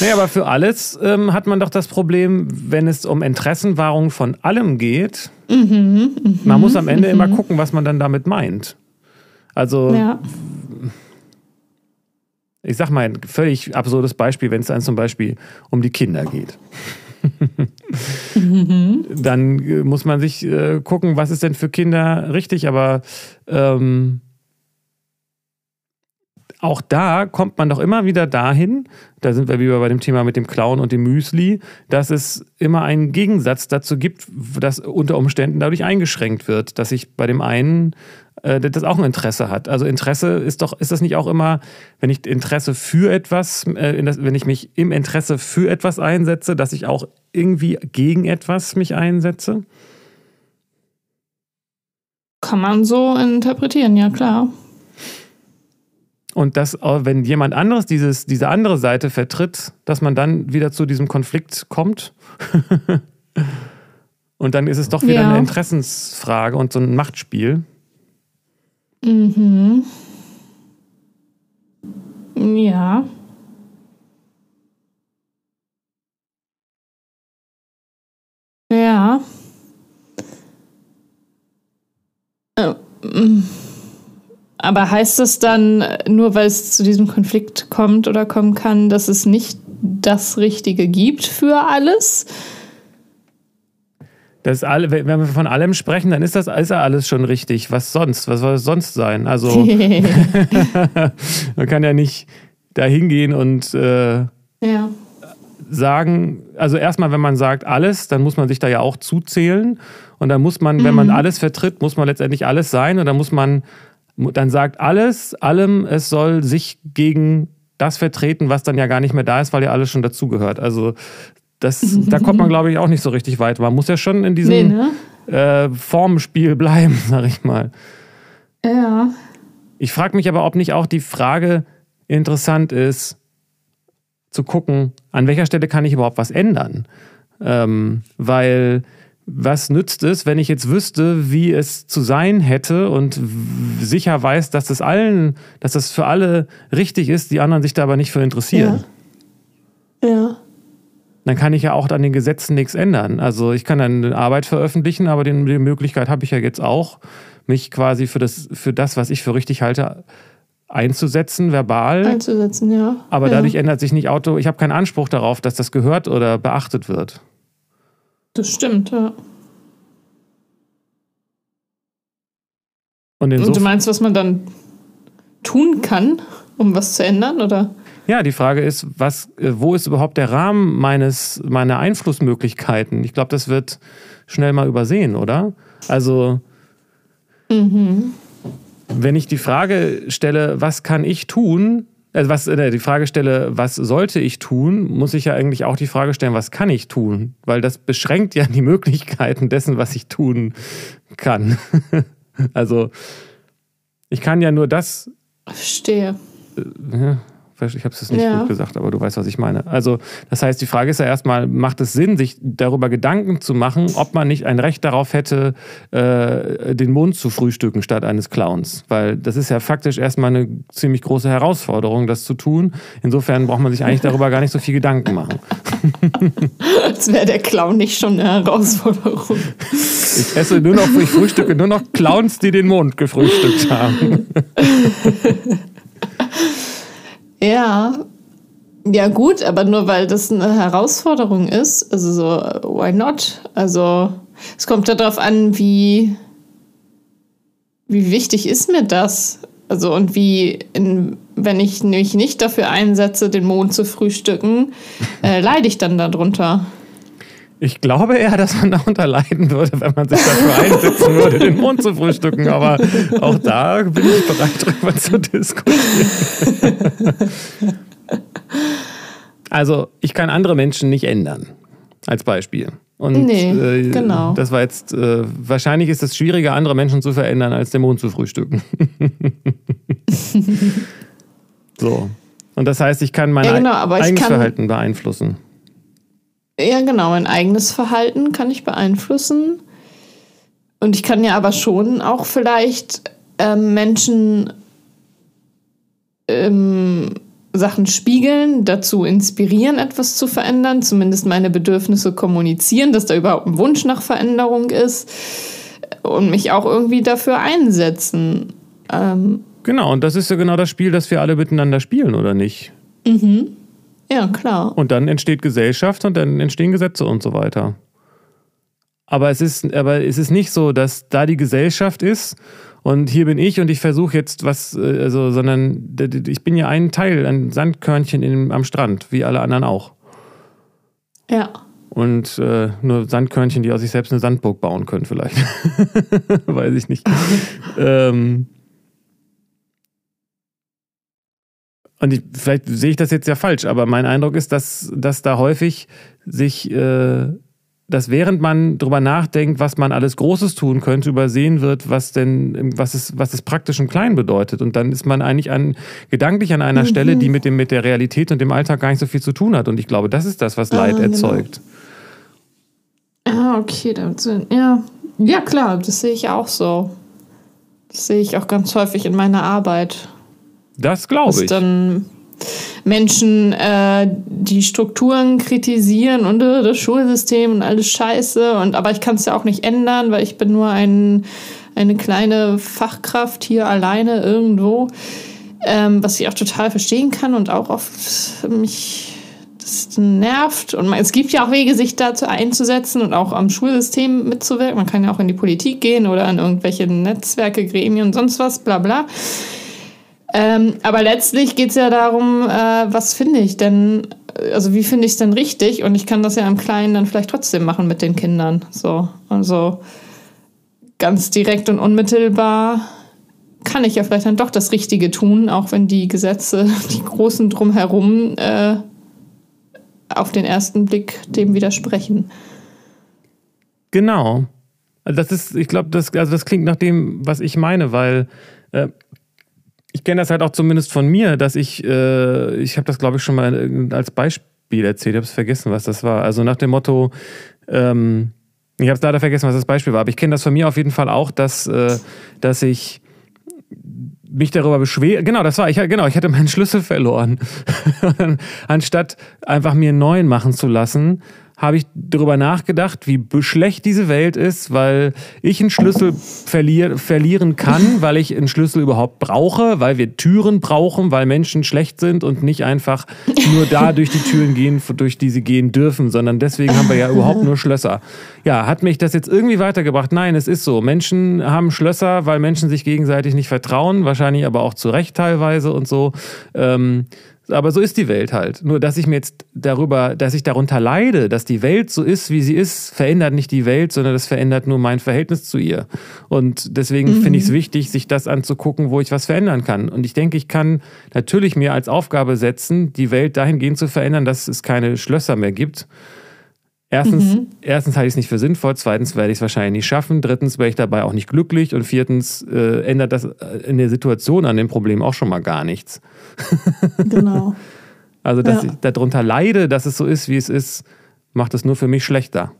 Naja, aber für alles ähm, hat man doch das Problem, wenn es um Interessenwahrung von allem geht. Mhm, mh, man muss am Ende mh. immer gucken, was man dann damit meint. Also, ja. ich sag mal ein völlig absurdes Beispiel, wenn es dann zum Beispiel um die Kinder geht. mhm. Dann äh, muss man sich äh, gucken, was ist denn für Kinder richtig, aber ähm, auch da kommt man doch immer wieder dahin, da sind wir wieder bei dem Thema mit dem Clown und dem Müsli, dass es immer einen Gegensatz dazu gibt, dass unter Umständen dadurch eingeschränkt wird, dass ich bei dem einen äh, das auch ein Interesse hat. Also Interesse ist doch, ist das nicht auch immer, wenn ich Interesse für etwas, äh, das, wenn ich mich im Interesse für etwas einsetze, dass ich auch irgendwie gegen etwas mich einsetze? Kann man so interpretieren, ja klar. Und dass, wenn jemand anderes dieses, diese andere Seite vertritt, dass man dann wieder zu diesem Konflikt kommt. und dann ist es doch wieder ja. eine Interessensfrage und so ein Machtspiel. Mhm. Ja. Ja. Äh, mm. Aber heißt es dann, nur weil es zu diesem Konflikt kommt oder kommen kann, dass es nicht das Richtige gibt für alles? Das alle, wenn wir von allem sprechen, dann ist das ist ja alles schon richtig. Was sonst? Was soll es sonst sein? Also man kann ja nicht da hingehen und äh, ja. sagen, also erstmal, wenn man sagt alles, dann muss man sich da ja auch zuzählen. Und dann muss man, mhm. wenn man mhm. alles vertritt, muss man letztendlich alles sein. Und dann muss man dann sagt alles, allem, es soll sich gegen das vertreten, was dann ja gar nicht mehr da ist, weil ja alles schon dazugehört. Also das, da kommt man, glaube ich, auch nicht so richtig weit. Man muss ja schon in diesem nee, ne? äh, Formspiel bleiben, sag ich mal. Ja. Ich frage mich aber, ob nicht auch die Frage interessant ist, zu gucken, an welcher Stelle kann ich überhaupt was ändern. Ähm, weil was nützt es, wenn ich jetzt wüsste, wie es zu sein hätte und sicher weiß, dass das allen, dass das für alle richtig ist, die anderen sich da aber nicht für interessieren? Ja. ja. Dann kann ich ja auch an den Gesetzen nichts ändern. Also ich kann dann eine Arbeit veröffentlichen, aber die, die Möglichkeit habe ich ja jetzt auch, mich quasi für das, für das, was ich für richtig halte, einzusetzen, verbal. Einzusetzen, ja. Aber ja. dadurch ändert sich nicht Auto. Ich habe keinen Anspruch darauf, dass das gehört oder beachtet wird. Das stimmt, ja. Und, Und, du meinst, was man dann tun kann, um was zu ändern, oder? Ja, die Frage ist, was, äh, wo ist überhaupt der Rahmen meines, meiner Einflussmöglichkeiten? Ich glaube, das wird schnell mal übersehen, oder? Also, mhm. wenn ich die Frage stelle, was kann ich tun, also was äh, die Frage stelle, was sollte ich tun, muss ich ja eigentlich auch die Frage stellen, was kann ich tun? Weil das beschränkt ja die Möglichkeiten dessen, was ich tun kann. also ich kann ja nur das. Verstehe. Äh, ich habe es nicht ja. gut gesagt, aber du weißt, was ich meine. Also, das heißt, die Frage ist ja erstmal, macht es Sinn, sich darüber Gedanken zu machen, ob man nicht ein Recht darauf hätte, äh, den Mond zu frühstücken statt eines Clowns? Weil das ist ja faktisch erstmal eine ziemlich große Herausforderung, das zu tun. Insofern braucht man sich eigentlich darüber gar nicht so viel Gedanken machen. Als wäre der Clown nicht schon eine Herausforderung. Ich esse nur noch, ich frühstücke nur noch Clowns, die den Mond gefrühstückt haben. Ja, ja gut, aber nur weil das eine Herausforderung ist, also so, why not? Also es kommt darauf an, wie, wie wichtig ist mir das? Also und wie, in, wenn ich mich nicht dafür einsetze, den Mond zu frühstücken, äh, leide ich dann darunter. Ich glaube eher, dass man darunter leiden würde, wenn man sich dafür einsetzen würde, den Mond zu frühstücken. Aber auch da bin ich bereit, darüber zu diskutieren. Also, ich kann andere Menschen nicht ändern. Als Beispiel. Und nee, äh, genau. das war jetzt, äh, wahrscheinlich ist es schwieriger, andere Menschen zu verändern, als den Mond zu frühstücken. so. Und das heißt, ich kann mein ja, genau, eigenes Verhalten beeinflussen. Ja, genau, mein eigenes Verhalten kann ich beeinflussen. Und ich kann ja aber schon auch vielleicht ähm, Menschen ähm, Sachen spiegeln, dazu inspirieren, etwas zu verändern, zumindest meine Bedürfnisse kommunizieren, dass da überhaupt ein Wunsch nach Veränderung ist und mich auch irgendwie dafür einsetzen. Ähm, genau, und das ist ja genau das Spiel, das wir alle miteinander spielen, oder nicht? Mhm. Ja, klar. Und dann entsteht Gesellschaft und dann entstehen Gesetze und so weiter. Aber es ist, aber es ist nicht so, dass da die Gesellschaft ist und hier bin ich und ich versuche jetzt was, äh, also, sondern ich bin ja ein Teil, ein Sandkörnchen in, am Strand, wie alle anderen auch. Ja. Und äh, nur Sandkörnchen, die aus sich selbst eine Sandburg bauen können, vielleicht. Weiß ich nicht. ähm, und ich, vielleicht sehe ich das jetzt ja falsch, aber mein Eindruck ist, dass, dass da häufig sich, äh, dass während man darüber nachdenkt, was man alles Großes tun könnte, übersehen wird, was denn, was es, was es praktisch im Kleinen bedeutet. Und dann ist man eigentlich an, gedanklich an einer mhm. Stelle, die mit, dem, mit der Realität und dem Alltag gar nicht so viel zu tun hat. Und ich glaube, das ist das, was Leid ah, erzeugt. Genau. Ah, okay, damit ja. Ja, klar, das sehe ich auch so. Das sehe ich auch ganz häufig in meiner Arbeit. Das glaube ich. dann Menschen äh, die Strukturen kritisieren und äh, das Schulsystem und alles Scheiße. Und, aber ich kann es ja auch nicht ändern, weil ich bin nur ein, eine kleine Fachkraft hier alleine irgendwo. Ähm, was ich auch total verstehen kann und auch oft mich das nervt. Und es gibt ja auch Wege, sich dazu einzusetzen und auch am Schulsystem mitzuwirken. Man kann ja auch in die Politik gehen oder an irgendwelche Netzwerke, Gremien und sonst was, bla bla. Ähm, aber letztlich geht es ja darum, äh, was finde ich denn, also wie finde ich es denn richtig? Und ich kann das ja im Kleinen dann vielleicht trotzdem machen mit den Kindern. So, also ganz direkt und unmittelbar kann ich ja vielleicht dann doch das Richtige tun, auch wenn die Gesetze, die großen drumherum, äh, auf den ersten Blick dem widersprechen. Genau. Das ist, ich glaube, das, also das klingt nach dem, was ich meine, weil äh, ich kenne das halt auch zumindest von mir, dass ich, äh, ich habe das glaube ich schon mal als Beispiel erzählt, ich habe es vergessen, was das war. Also nach dem Motto, ähm, ich habe es leider vergessen, was das Beispiel war, aber ich kenne das von mir auf jeden Fall auch, dass, äh, dass ich mich darüber beschwere. Genau, das war ich. Genau, ich hatte meinen Schlüssel verloren. Anstatt einfach mir einen neuen machen zu lassen, habe ich darüber nachgedacht, wie schlecht diese Welt ist, weil ich einen Schlüssel verlier verlieren kann, weil ich einen Schlüssel überhaupt brauche, weil wir Türen brauchen, weil Menschen schlecht sind und nicht einfach nur da durch die Türen gehen, durch die sie gehen dürfen, sondern deswegen haben wir ja überhaupt nur Schlösser. ja, hat mich das jetzt irgendwie weitergebracht? Nein, es ist so. Menschen haben Schlösser, weil Menschen sich gegenseitig nicht vertrauen, wahrscheinlich aber auch zu Recht teilweise und so. Ähm, aber so ist die Welt halt. Nur, dass ich mir jetzt darüber, dass ich darunter leide, dass die Welt so ist, wie sie ist, verändert nicht die Welt, sondern das verändert nur mein Verhältnis zu ihr. Und deswegen mhm. finde ich es wichtig, sich das anzugucken, wo ich was verändern kann. Und ich denke, ich kann natürlich mir als Aufgabe setzen, die Welt dahingehend zu verändern, dass es keine Schlösser mehr gibt. Erstens, mhm. erstens halte ich es nicht für sinnvoll, zweitens werde ich es wahrscheinlich nicht schaffen, drittens wäre ich dabei auch nicht glücklich und viertens äh, ändert das in der Situation an dem Problem auch schon mal gar nichts. Genau. also, dass ja. ich darunter leide, dass es so ist, wie es ist, macht es nur für mich schlechter.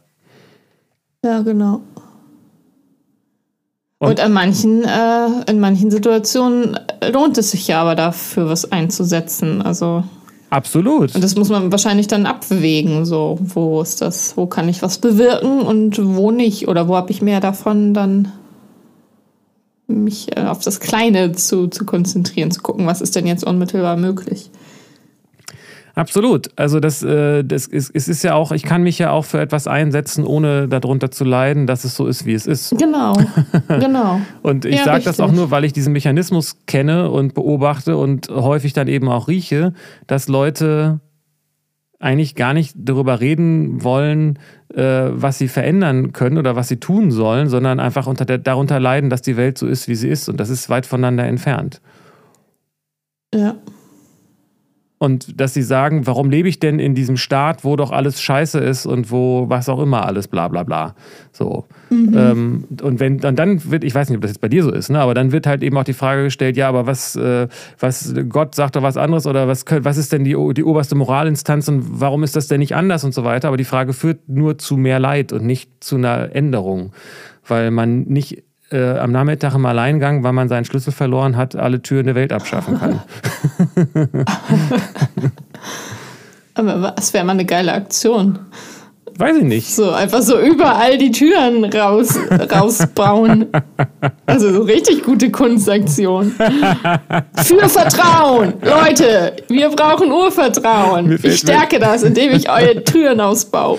Ja, genau. Und, und an manchen, äh, in manchen Situationen lohnt es sich ja aber dafür, was einzusetzen. Also Absolut. Und das muss man wahrscheinlich dann abwägen, so wo ist das, wo kann ich was bewirken und wo nicht oder wo habe ich mehr davon, dann mich äh, auf das Kleine zu, zu konzentrieren, zu gucken, was ist denn jetzt unmittelbar möglich. Absolut. Also das, äh, das ist, es ist ja auch, ich kann mich ja auch für etwas einsetzen, ohne darunter zu leiden, dass es so ist, wie es ist. Genau, genau. und ich ja, sage das auch nur, weil ich diesen Mechanismus kenne und beobachte und häufig dann eben auch rieche, dass Leute eigentlich gar nicht darüber reden wollen, äh, was sie verändern können oder was sie tun sollen, sondern einfach unter der, darunter leiden, dass die Welt so ist, wie sie ist. Und das ist weit voneinander entfernt. Ja. Und dass sie sagen, warum lebe ich denn in diesem Staat, wo doch alles scheiße ist und wo was auch immer alles bla bla bla. So. Mhm. Ähm, und wenn und dann wird, ich weiß nicht, ob das jetzt bei dir so ist, ne, aber dann wird halt eben auch die Frage gestellt, ja, aber was, äh, was Gott sagt doch was anderes oder was, was ist denn die, die oberste Moralinstanz und warum ist das denn nicht anders und so weiter. Aber die Frage führt nur zu mehr Leid und nicht zu einer Änderung, weil man nicht äh, am Nachmittag im Alleingang, weil man seinen Schlüssel verloren hat, alle Türen der Welt abschaffen kann. Aber was wäre mal eine geile Aktion? Weiß ich nicht. So, einfach so überall die Türen raus, rausbauen. Also so richtig gute Kunstaktion. Für Vertrauen! Leute, wir brauchen Urvertrauen. Ich stärke das, indem ich eure Türen ausbaue.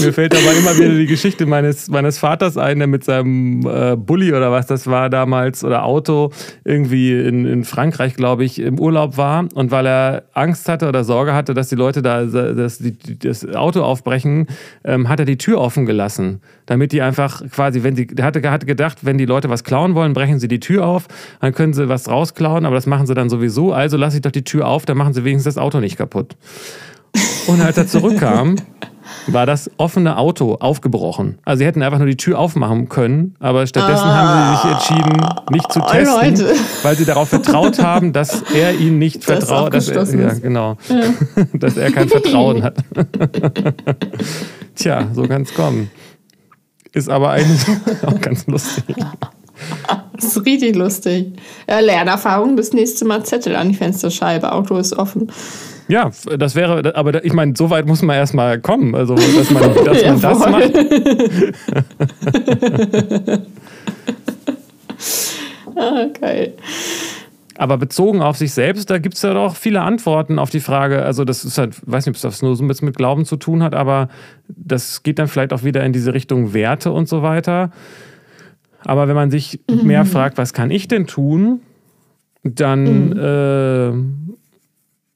Mir fällt aber immer wieder die Geschichte meines, meines Vaters ein, der mit seinem äh, Bulli oder was das war damals oder Auto irgendwie in, in Frankreich, glaube ich, im Urlaub war. Und weil er Angst hatte oder Sorge hatte, dass die Leute da das, die, das Auto aufbrechen, ähm, hat er die Tür offen gelassen, damit die einfach quasi, wenn sie, der hatte, hatte gedacht, wenn die Leute was klauen wollen, brechen sie die Tür auf, dann können sie was rausklauen, aber das machen sie dann sowieso, also lasse ich doch die Tür auf, dann machen sie wenigstens das Auto nicht kaputt. Und als er zurückkam, war das offene Auto aufgebrochen. Also sie hätten einfach nur die Tür aufmachen können, aber stattdessen ah, haben sie sich entschieden, nicht zu testen, Leute. weil sie darauf vertraut haben, dass er ihnen nicht vertraut, dass er, ja, genau, ja. dass er kein Vertrauen hat. Tja, so kann es kommen. Ist aber eigentlich auch ganz lustig. Das ist richtig lustig. Ja, Lernerfahrung, das nächste Mal Zettel an die Fensterscheibe, Auto ist offen. Ja, das wäre, aber ich meine, so weit muss man erstmal kommen, also dass man, dass ja, man das macht. ah, geil. Aber bezogen auf sich selbst, da gibt es ja doch viele Antworten auf die Frage. Also, das ist halt, weiß nicht, ob das nur so mit, mit Glauben zu tun hat, aber das geht dann vielleicht auch wieder in diese Richtung Werte und so weiter. Aber wenn man sich mhm. mehr fragt, was kann ich denn tun, dann mhm.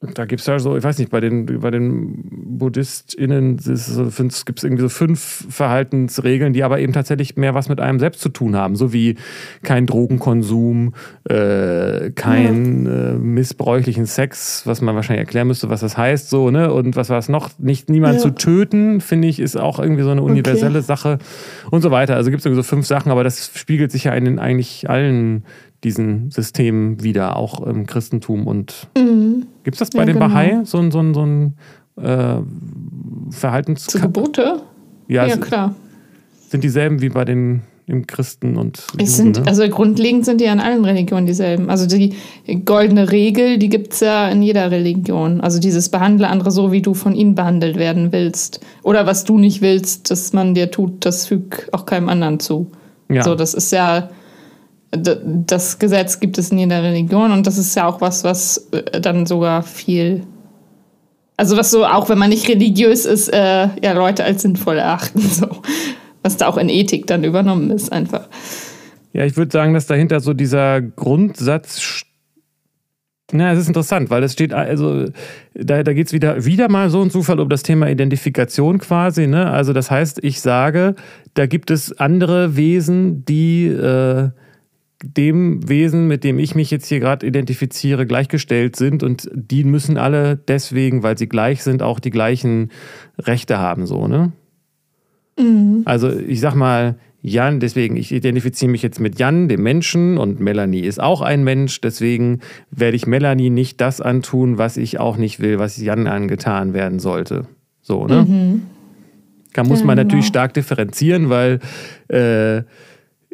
Da gibt es ja so, ich weiß nicht, bei den, bei den BuddhistInnen gibt es irgendwie so fünf Verhaltensregeln, die aber eben tatsächlich mehr was mit einem selbst zu tun haben. So wie kein Drogenkonsum, äh, kein ja. äh, missbräuchlichen Sex, was man wahrscheinlich erklären müsste, was das heißt, so, ne? Und was war es noch? Nicht niemand ja. zu töten, finde ich, ist auch irgendwie so eine universelle okay. Sache und so weiter. Also gibt es irgendwie so fünf Sachen, aber das spiegelt sich ja in den eigentlich allen diesen Systemen wieder, auch im Christentum. Und mhm. gibt es das bei ja, den genau. Bahai, so ein, so ein, so ein äh, Verhaltens... Zu Gebote? Ja, ja klar. Sind dieselben wie bei den im Christen und es Juden, sind, ne? Also grundlegend sind die an allen Religionen dieselben. Also die goldene Regel, die gibt es ja in jeder Religion. Also dieses behandle andere so, wie du von ihnen behandelt werden willst. Oder was du nicht willst, dass man dir tut, das füg auch keinem anderen zu. Ja. So, das ist ja das Gesetz gibt es in jeder Religion und das ist ja auch was, was äh, dann sogar viel, also was so, auch wenn man nicht religiös ist, äh, ja, Leute als sinnvoll erachten. So. was da auch in Ethik dann übernommen ist, einfach. Ja, ich würde sagen, dass dahinter so dieser Grundsatz ja, es ist interessant, weil es steht, also da, da geht es wieder, wieder mal so ein Zufall um das Thema Identifikation quasi. Ne? Also das heißt, ich sage, da gibt es andere Wesen, die äh, dem Wesen, mit dem ich mich jetzt hier gerade identifiziere, gleichgestellt sind und die müssen alle deswegen, weil sie gleich sind, auch die gleichen Rechte haben, so, ne? Mhm. Also ich sag mal, Jan, deswegen, ich identifiziere mich jetzt mit Jan, dem Menschen, und Melanie ist auch ein Mensch, deswegen werde ich Melanie nicht das antun, was ich auch nicht will, was Jan angetan werden sollte. So, ne? Mhm. Da muss man natürlich genau. stark differenzieren, weil äh,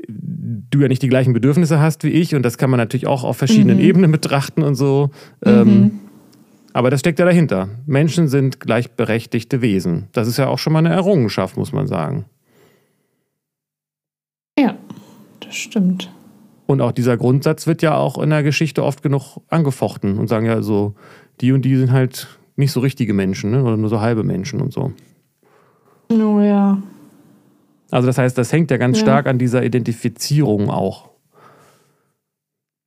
du ja nicht die gleichen Bedürfnisse hast wie ich und das kann man natürlich auch auf verschiedenen mhm. Ebenen betrachten und so. Ähm, mhm. aber das steckt ja dahinter. Menschen sind gleichberechtigte Wesen. Das ist ja auch schon mal eine Errungenschaft, muss man sagen. Ja, das stimmt. Und auch dieser Grundsatz wird ja auch in der Geschichte oft genug angefochten und sagen ja so, die und die sind halt nicht so richtige Menschen ne? oder nur so halbe Menschen und so. Oh ja. Also das heißt, das hängt ja ganz ja. stark an dieser Identifizierung auch.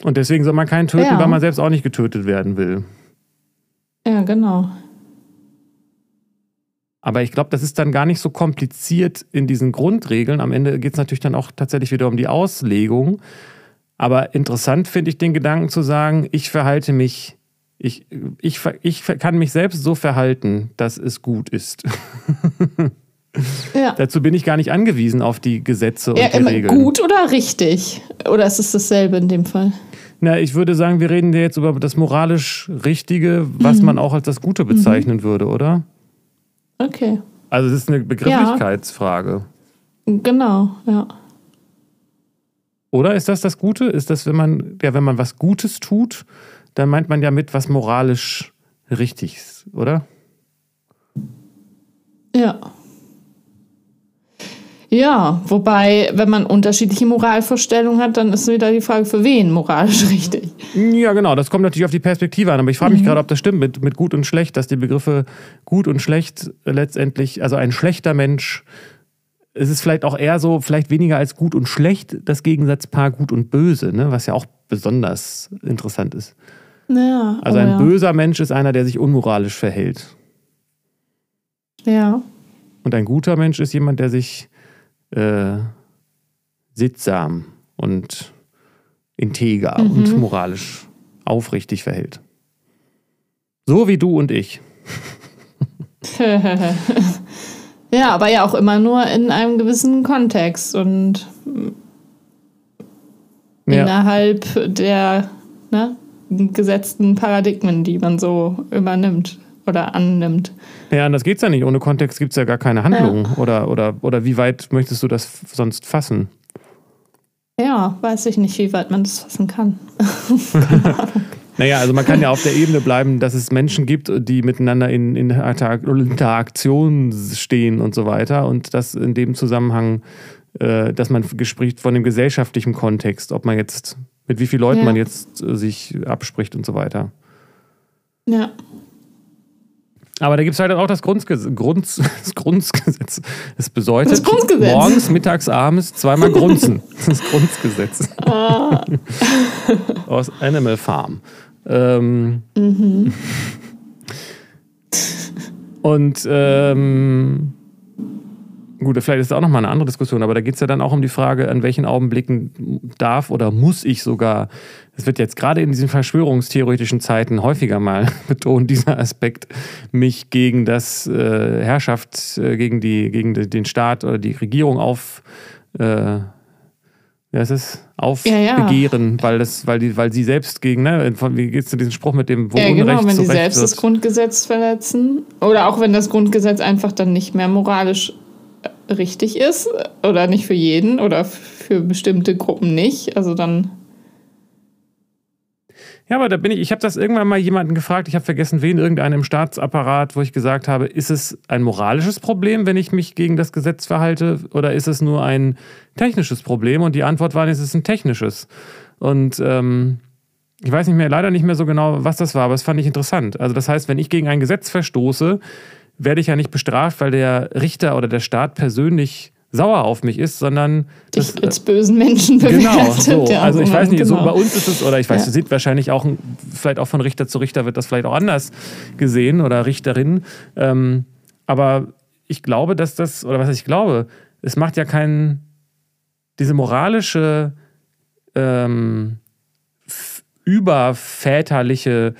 Und deswegen soll man keinen töten, ja. weil man selbst auch nicht getötet werden will. Ja, genau. Aber ich glaube, das ist dann gar nicht so kompliziert in diesen Grundregeln. Am Ende geht es natürlich dann auch tatsächlich wieder um die Auslegung. Aber interessant finde ich den Gedanken zu sagen, ich verhalte mich, ich, ich, ich kann mich selbst so verhalten, dass es gut ist. ja. Dazu bin ich gar nicht angewiesen auf die Gesetze und ja, die Regeln. Gut oder richtig? Oder ist es dasselbe in dem Fall? Na, ich würde sagen, wir reden jetzt über das moralisch Richtige, was mhm. man auch als das Gute bezeichnen mhm. würde, oder? Okay. Also es ist eine Begrifflichkeitsfrage. Ja. Genau, ja. Oder ist das das Gute? Ist das, wenn man, ja, wenn man was Gutes tut, dann meint man ja mit was moralisch Richtiges, oder? Ja. Ja, wobei, wenn man unterschiedliche Moralvorstellungen hat, dann ist wieder die Frage, für wen moralisch richtig. Ja, genau, das kommt natürlich auf die Perspektive an. Aber ich frage mich mhm. gerade, ob das stimmt mit, mit gut und schlecht, dass die Begriffe gut und schlecht letztendlich, also ein schlechter Mensch, es ist vielleicht auch eher so, vielleicht weniger als gut und schlecht, das Gegensatzpaar gut und böse, ne? was ja auch besonders interessant ist. Ja, also ein ja. böser Mensch ist einer, der sich unmoralisch verhält. Ja. Und ein guter Mensch ist jemand, der sich äh, sittsam und integer mhm. und moralisch aufrichtig verhält. So wie du und ich. ja, aber ja auch immer nur in einem gewissen Kontext und ja. innerhalb der ne, gesetzten Paradigmen, die man so übernimmt oder annimmt. Ja, anders geht es ja nicht. Ohne Kontext gibt es ja gar keine Handlung. Ja. Oder, oder, oder wie weit möchtest du das sonst fassen? Ja, weiß ich nicht, wie weit man das fassen kann. naja, also man kann ja auf der Ebene bleiben, dass es Menschen gibt, die miteinander in, in Interaktion stehen und so weiter. Und das in dem Zusammenhang, äh, dass man spricht von dem gesellschaftlichen Kontext, ob man jetzt, mit wie vielen Leuten ja. man jetzt äh, sich abspricht und so weiter. Ja. Aber da gibt es halt auch das, Grundges Grund das Grundgesetz. Es bedeutet das Grundgesetz. morgens, mittags, abends zweimal grunzen. Das Grundgesetz. Ah. Aus Animal Farm. Ähm, mhm. Und ähm, Gut, vielleicht ist das auch nochmal eine andere Diskussion, aber da geht es ja dann auch um die Frage, an welchen Augenblicken darf oder muss ich sogar, es wird jetzt gerade in diesen verschwörungstheoretischen Zeiten häufiger mal betont, dieser Aspekt, mich gegen das äh, Herrschaft, äh, gegen, die, gegen den Staat oder die Regierung auf, äh, heißt es? Aufbegehren, ja, ja. weil, das, weil, die, weil sie selbst gegen, ne, wie geht es zu diesem Spruch mit dem wo Ja, genau, wenn sie selbst wird. das Grundgesetz verletzen oder auch wenn das Grundgesetz einfach dann nicht mehr moralisch richtig ist oder nicht für jeden oder für bestimmte Gruppen nicht. Also dann. Ja, aber da bin ich, ich habe das irgendwann mal jemanden gefragt, ich habe vergessen, wen, irgendeinen im Staatsapparat, wo ich gesagt habe, ist es ein moralisches Problem, wenn ich mich gegen das Gesetz verhalte, oder ist es nur ein technisches Problem? Und die Antwort war, es ist ein technisches. Und ähm, ich weiß nicht mehr, leider nicht mehr so genau, was das war, aber das fand ich interessant. Also das heißt, wenn ich gegen ein Gesetz verstoße, werde ich ja nicht bestraft, weil der Richter oder der Staat persönlich sauer auf mich ist, sondern dich das, als bösen Menschen bewertet. Genau, so. also ich weiß nicht, genau. so bei uns ist es, oder ich weiß, ja. sieht wahrscheinlich auch, vielleicht auch von Richter zu Richter wird das vielleicht auch anders gesehen oder Richterin. Ähm, aber ich glaube, dass das, oder was ich glaube, es macht ja keinen, diese moralische, ähm, überväterliche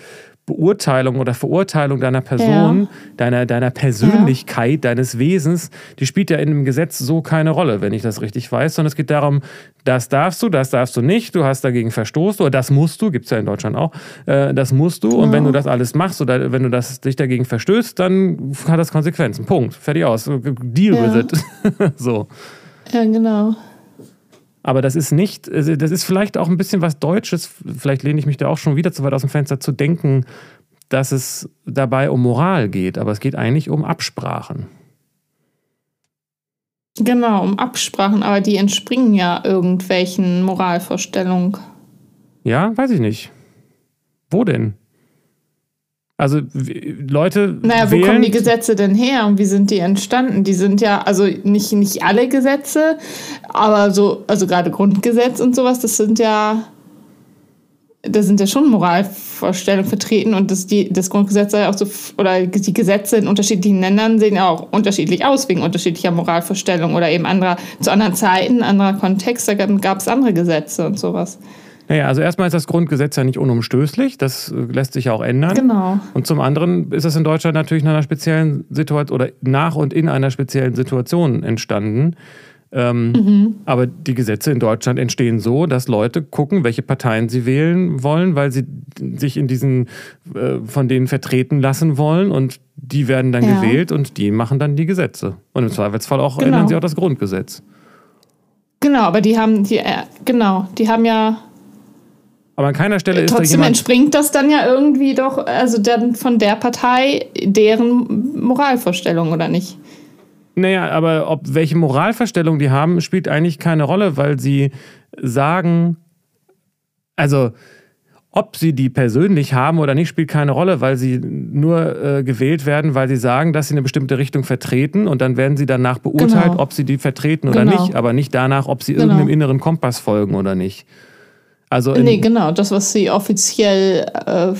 Beurteilung oder Verurteilung deiner Person, ja. deiner, deiner Persönlichkeit, ja. deines Wesens, die spielt ja in dem Gesetz so keine Rolle, wenn ich das richtig weiß, sondern es geht darum, das darfst du, das darfst du nicht, du hast dagegen verstoßen oder das musst du, gibt es ja in Deutschland auch, äh, das musst du genau. und wenn du das alles machst oder wenn du das, dich dagegen verstößt, dann hat das Konsequenzen. Punkt. Fertig aus. Deal ja. with it. so. Ja, genau. Aber das ist nicht, also das ist vielleicht auch ein bisschen was Deutsches, vielleicht lehne ich mich da auch schon wieder zu weit aus dem Fenster, zu denken, dass es dabei um Moral geht, aber es geht eigentlich um Absprachen. Genau, um Absprachen, aber die entspringen ja irgendwelchen Moralvorstellungen. Ja, weiß ich nicht. Wo denn? Also Leute. Naja, wo kommen die Gesetze denn her und wie sind die entstanden? Die sind ja, also nicht, nicht alle Gesetze, aber so, also gerade Grundgesetz und sowas, das sind ja, da sind ja schon Moralvorstellungen vertreten und das, die, das Grundgesetz sei auch so, oder die Gesetze in unterschiedlichen Ländern sehen ja auch unterschiedlich aus wegen unterschiedlicher Moralvorstellungen oder eben anderer, zu anderen Zeiten, anderer Kontext, da gab es andere Gesetze und sowas. Naja, also erstmal ist das Grundgesetz ja nicht unumstößlich, das äh, lässt sich ja auch ändern. Genau. Und zum anderen ist es in Deutschland natürlich in einer speziellen Situation oder nach und in einer speziellen Situation entstanden. Ähm, mhm. Aber die Gesetze in Deutschland entstehen so, dass Leute gucken, welche Parteien sie wählen wollen, weil sie sich in diesen äh, von denen vertreten lassen wollen und die werden dann ja. gewählt und die machen dann die Gesetze. Und im Zweifelsfall auch genau. ändern sie auch das Grundgesetz. Genau, aber die haben die äh, genau, die haben ja aber an keiner Stelle ist Trotzdem da entspringt das dann ja irgendwie doch, also dann von der Partei, deren Moralvorstellung, oder nicht? Naja, aber ob welche Moralvorstellung die haben, spielt eigentlich keine Rolle, weil sie sagen, also ob sie die persönlich haben oder nicht, spielt keine Rolle, weil sie nur äh, gewählt werden, weil sie sagen, dass sie eine bestimmte Richtung vertreten und dann werden sie danach beurteilt, genau. ob sie die vertreten oder genau. nicht, aber nicht danach, ob sie genau. irgendeinem inneren Kompass folgen oder nicht. Also nee, genau, das, was sie offiziell, äh,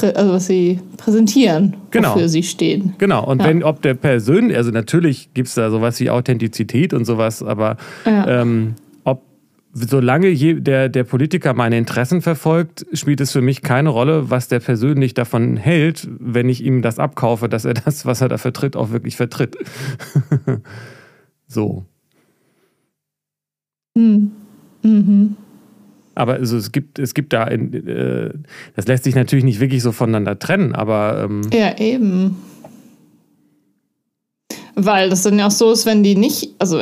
also was sie präsentieren, genau. wofür sie stehen. Genau, und ja. wenn, ob der persönlich, also natürlich gibt es da sowas wie Authentizität und sowas, aber ja. ähm, ob, solange je, der, der Politiker meine Interessen verfolgt, spielt es für mich keine Rolle, was der persönlich davon hält, wenn ich ihm das abkaufe, dass er das, was er da vertritt, auch wirklich vertritt. so. Hm. Mhm. Aber also es gibt, es gibt da, äh, das lässt sich natürlich nicht wirklich so voneinander trennen, aber. Ähm ja, eben. Weil das dann ja auch so ist, wenn die nicht, also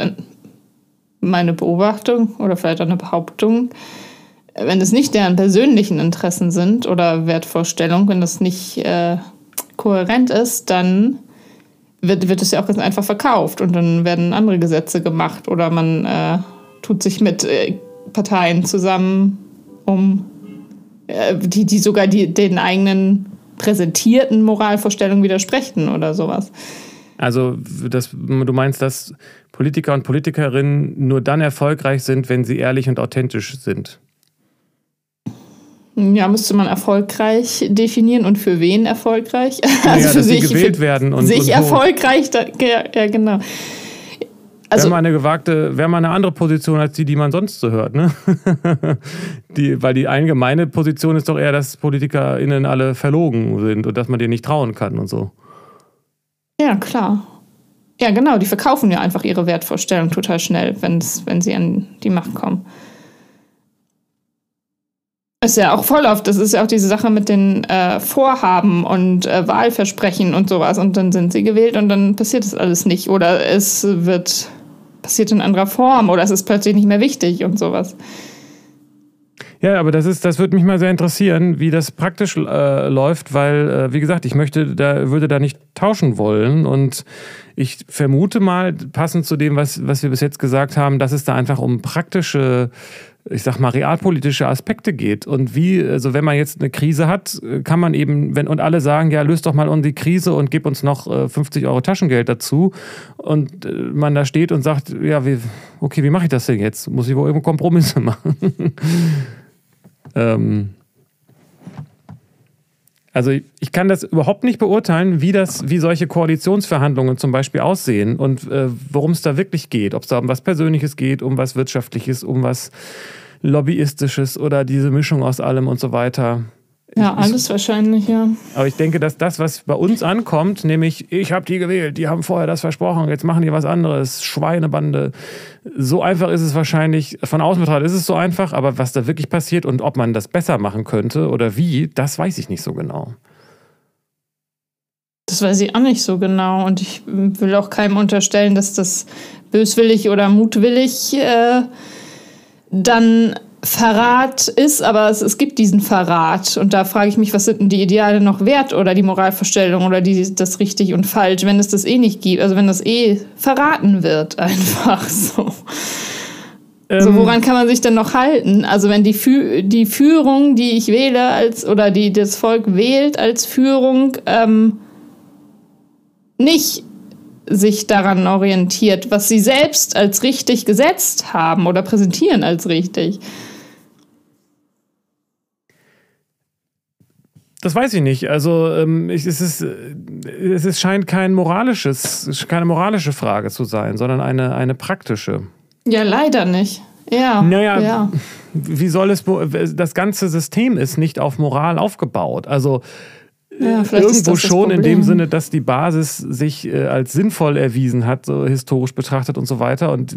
meine Beobachtung oder vielleicht auch eine Behauptung, wenn es nicht deren persönlichen Interessen sind oder Wertvorstellungen, wenn das nicht äh, kohärent ist, dann wird, wird es ja auch ganz einfach verkauft und dann werden andere Gesetze gemacht oder man äh, tut sich mit äh, Parteien zusammen, um äh, die, die sogar die, den eigenen präsentierten Moralvorstellungen widersprechen oder sowas. Also das, du meinst, dass Politiker und Politikerinnen nur dann erfolgreich sind, wenn sie ehrlich und authentisch sind? Ja, müsste man erfolgreich definieren und für wen erfolgreich? Also ja, für dass sich, sie gewählt werden und sich und erfolgreich, da, ja, ja, genau. Also, wäre mal eine gewagte, wäre mal eine andere Position als die, die man sonst so hört, ne? die, weil die allgemeine Position ist doch eher, dass PolitikerInnen alle verlogen sind und dass man denen nicht trauen kann und so. Ja, klar. Ja, genau, die verkaufen ja einfach ihre Wertvorstellung total schnell, wenn's, wenn sie an die Macht kommen. Ist ja auch voll oft, das ist ja auch diese Sache mit den äh, Vorhaben und äh, Wahlversprechen und sowas. Und dann sind sie gewählt und dann passiert das alles nicht. Oder es wird passiert in anderer Form oder es ist plötzlich nicht mehr wichtig und sowas. Ja, aber das ist, das würde mich mal sehr interessieren, wie das praktisch äh, läuft, weil, äh, wie gesagt, ich möchte da, würde da nicht tauschen wollen. Und ich vermute mal, passend zu dem, was, was wir bis jetzt gesagt haben, dass es da einfach um praktische ich sag mal, realpolitische Aspekte geht. Und wie, also wenn man jetzt eine Krise hat, kann man eben, wenn, und alle sagen, ja, löst doch mal unsere Krise und gib uns noch 50 Euro Taschengeld dazu. Und man da steht und sagt, ja, wie, okay, wie mache ich das denn jetzt? Muss ich wohl irgendwo Kompromisse machen? ähm, also ich kann das überhaupt nicht beurteilen, wie das, wie solche Koalitionsverhandlungen zum Beispiel aussehen und äh, worum es da wirklich geht. Ob es da um was Persönliches geht, um was Wirtschaftliches, um was Lobbyistisches oder diese Mischung aus allem und so weiter. Ja, alles ich, wahrscheinlich, ja. Aber ich denke, dass das, was bei uns ankommt, nämlich ich habe die gewählt, die haben vorher das versprochen, jetzt machen die was anderes, Schweinebande. So einfach ist es wahrscheinlich, von außen betrachtet ist es so einfach, aber was da wirklich passiert und ob man das besser machen könnte oder wie, das weiß ich nicht so genau. Das weiß ich auch nicht so genau und ich will auch keinem unterstellen, dass das böswillig oder mutwillig äh, dann Verrat ist, aber es, es gibt diesen Verrat. Und da frage ich mich, was sind denn die Ideale noch wert oder die Moralvorstellung oder die, das richtig und falsch, wenn es das eh nicht gibt, also wenn das eh verraten wird, einfach so. Ähm. So, woran kann man sich denn noch halten? Also wenn die, Fü die Führung, die ich wähle als oder die das Volk wählt als Führung, ähm, nicht sich daran orientiert, was sie selbst als richtig gesetzt haben oder präsentieren als richtig. Das weiß ich nicht. Also ähm, ich, es, ist, es ist, scheint kein moralisches, keine moralische Frage zu sein, sondern eine, eine praktische. Ja, leider nicht. Ja. Naja, ja. wie soll es, das ganze System ist nicht auf Moral aufgebaut. Also ja, irgendwo schon in dem Sinne, dass die Basis sich äh, als sinnvoll erwiesen hat, so historisch betrachtet und so weiter. Und,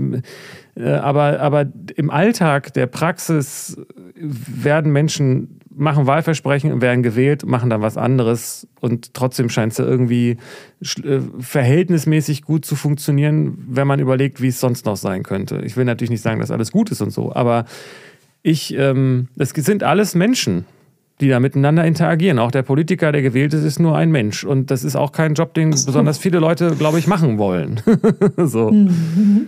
äh, aber, aber im Alltag der Praxis werden Menschen machen Wahlversprechen werden gewählt, machen dann was anderes und trotzdem scheint es ja irgendwie äh, verhältnismäßig gut zu funktionieren, wenn man überlegt, wie es sonst noch sein könnte. Ich will natürlich nicht sagen, dass alles gut ist und so, aber ich, ähm, es sind alles Menschen, die da miteinander interagieren. Auch der Politiker, der gewählt ist, ist nur ein Mensch und das ist auch kein Job, den besonders viele Leute, glaube ich, machen wollen. so. Mhm.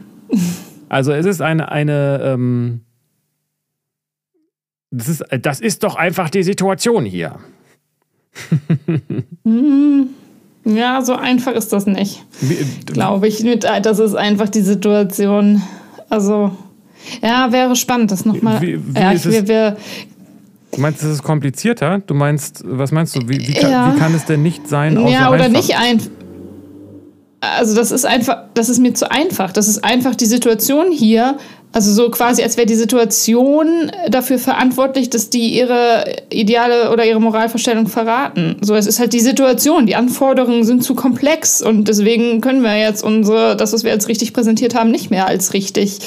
Also es ist eine, eine ähm, das ist, das ist doch einfach die Situation hier. Hm. ja, so einfach ist das nicht. Glaube ich. Das ist einfach die Situation. Also, ja, wäre spannend, das nochmal. Wie, wie ja, ich, wir, wir, Du meinst, es ist komplizierter? Du meinst, was meinst du? Wie, wie, kann, ja. wie kann, es denn nicht sein? Ja, oder einfach? nicht einfach. Also das ist einfach, das ist mir zu einfach. Das ist einfach die Situation hier also so quasi, als wäre die Situation dafür verantwortlich, dass die ihre Ideale oder ihre Moralvorstellung verraten. So, es ist halt die Situation. Die Anforderungen sind zu komplex und deswegen können wir jetzt unsere, das, was wir jetzt richtig präsentiert haben, nicht mehr als richtig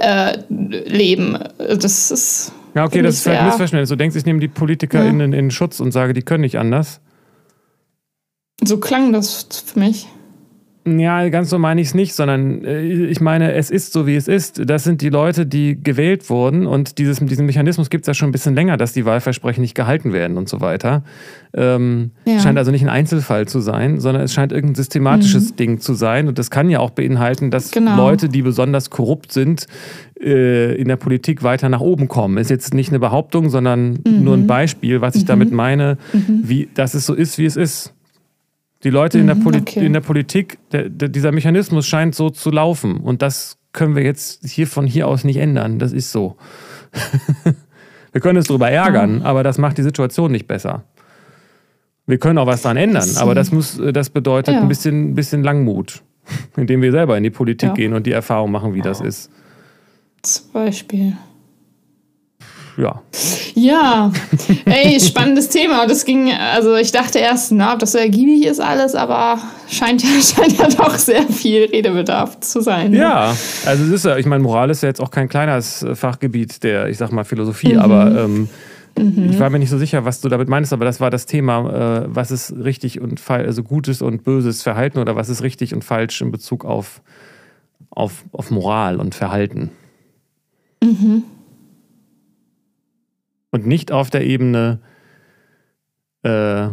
äh, leben. Das ist. Ja, okay, das ist vielleicht Missverständnis. Du denkst, ich nehme die PolitikerInnen ja. in Schutz und sage, die können nicht anders. So klang das für mich. Ja, ganz so meine ich es nicht, sondern äh, ich meine, es ist so, wie es ist. Das sind die Leute, die gewählt wurden und dieses, diesen Mechanismus gibt es ja schon ein bisschen länger, dass die Wahlversprechen nicht gehalten werden und so weiter. Ähm, ja. Scheint also nicht ein Einzelfall zu sein, sondern es scheint irgendein systematisches mhm. Ding zu sein und das kann ja auch beinhalten, dass genau. Leute, die besonders korrupt sind, äh, in der Politik weiter nach oben kommen. Ist jetzt nicht eine Behauptung, sondern mhm. nur ein Beispiel, was ich mhm. damit meine, mhm. wie, dass es so ist, wie es ist. Die Leute in, der, mhm, Poli okay. in der Politik, der, der, dieser Mechanismus scheint so zu laufen. Und das können wir jetzt hier von hier aus nicht ändern. Das ist so. wir können uns darüber ärgern, aber das macht die Situation nicht besser. Wir können auch was daran ändern, aber das, muss, das bedeutet ja. ein bisschen, bisschen Langmut, indem wir selber in die Politik ja. gehen und die Erfahrung machen, wie das ist. Zum Beispiel ja. Ja, ey, spannendes Thema. Das ging, also ich dachte erst, na, ob das so ergiebig ist alles, aber scheint ja, scheint ja doch sehr viel Redebedarf zu sein. Ne? Ja, also es ist ja, ich meine, Moral ist ja jetzt auch kein kleines Fachgebiet der, ich sag mal, Philosophie, mhm. aber ähm, mhm. ich war mir nicht so sicher, was du damit meinst, aber das war das Thema, äh, was ist richtig und falsch, also gutes und böses Verhalten oder was ist richtig und falsch in Bezug auf, auf, auf Moral und Verhalten. Mhm und nicht auf der Ebene, äh,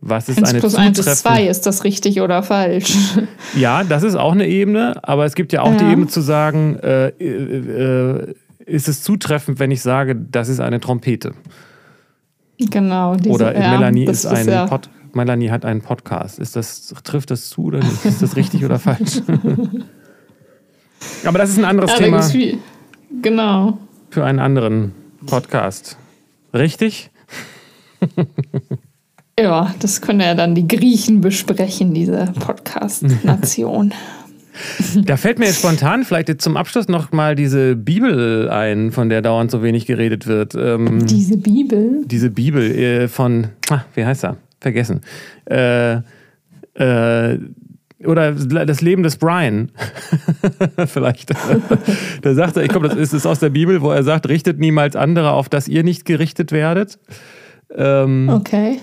was ist 1 eine plus 1 ist 2, ist das richtig oder falsch? Ja, das ist auch eine Ebene, aber es gibt ja auch ja. die Ebene zu sagen, äh, äh, ist es zutreffend, wenn ich sage, das ist eine Trompete. Genau. Diese, oder ja, Melanie ist ein ja. Pod, Melanie hat einen Podcast. Ist das, trifft das zu oder nicht? Ist das richtig oder falsch? Aber das ist ein anderes ja, Thema. Genau. Für einen anderen Podcast. Richtig? ja, das können ja dann die Griechen besprechen, diese Podcast-Nation. Da fällt mir jetzt spontan vielleicht jetzt zum Abschluss noch mal diese Bibel ein, von der dauernd so wenig geredet wird. Ähm, diese Bibel? Diese Bibel äh, von, ah, wie heißt er? Vergessen. Äh, äh, oder das Leben des Brian. Vielleicht. da sagt er, ich glaube, das ist, ist aus der Bibel, wo er sagt, richtet niemals andere, auf dass ihr nicht gerichtet werdet. Ähm, okay.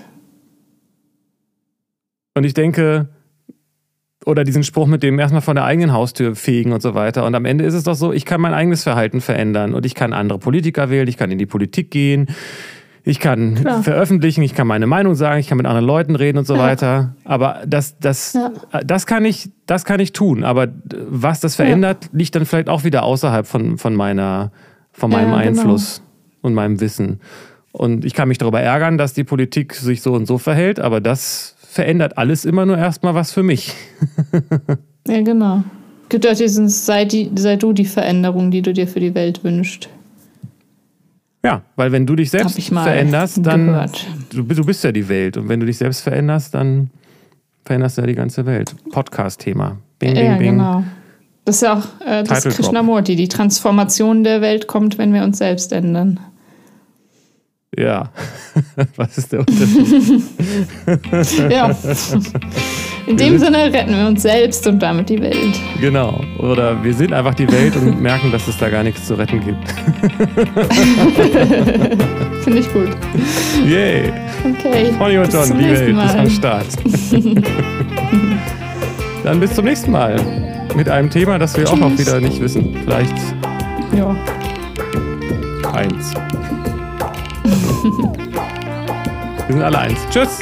Und ich denke, oder diesen Spruch mit dem erstmal von der eigenen Haustür fegen und so weiter. Und am Ende ist es doch so, ich kann mein eigenes Verhalten verändern und ich kann andere Politiker wählen, ich kann in die Politik gehen, ich kann Klar. veröffentlichen, ich kann meine Meinung sagen, ich kann mit anderen Leuten reden und so ja. weiter. Aber das, das, ja. das, kann ich, das kann ich tun. Aber was das verändert, ja. liegt dann vielleicht auch wieder außerhalb von, von, meiner, von meinem genau. Einfluss genau. und meinem Wissen. Und ich kann mich darüber ärgern, dass die Politik sich so und so verhält, aber das verändert alles immer nur erstmal was für mich. ja, genau. Gibt diesen, sei, die, sei du die Veränderung, die du dir für die Welt wünschst. Ja, weil wenn du dich selbst veränderst, dann du, du, bist ja die Welt und wenn du dich selbst veränderst, dann veränderst du ja die ganze Welt. Podcast-Thema. Bing, bing, ja, bing. genau. Das ist ja auch äh, das Krishnamurti. Die Transformation der Welt kommt, wenn wir uns selbst ändern. Ja, was ist der Unterschied? ja. In dem Sinne retten wir uns selbst und damit die Welt. Genau. Oder wir sind einfach die Welt und merken, dass es da gar nichts zu retten gibt. Finde ich gut. Yay. Okay. Conny und John, die Welt ist am Start. Dann bis zum nächsten Mal. Mit einem Thema, das wir Tschüss. auch noch wieder nicht wissen. Vielleicht. Ja. Eins. Wir sind alle eins. Tschüss.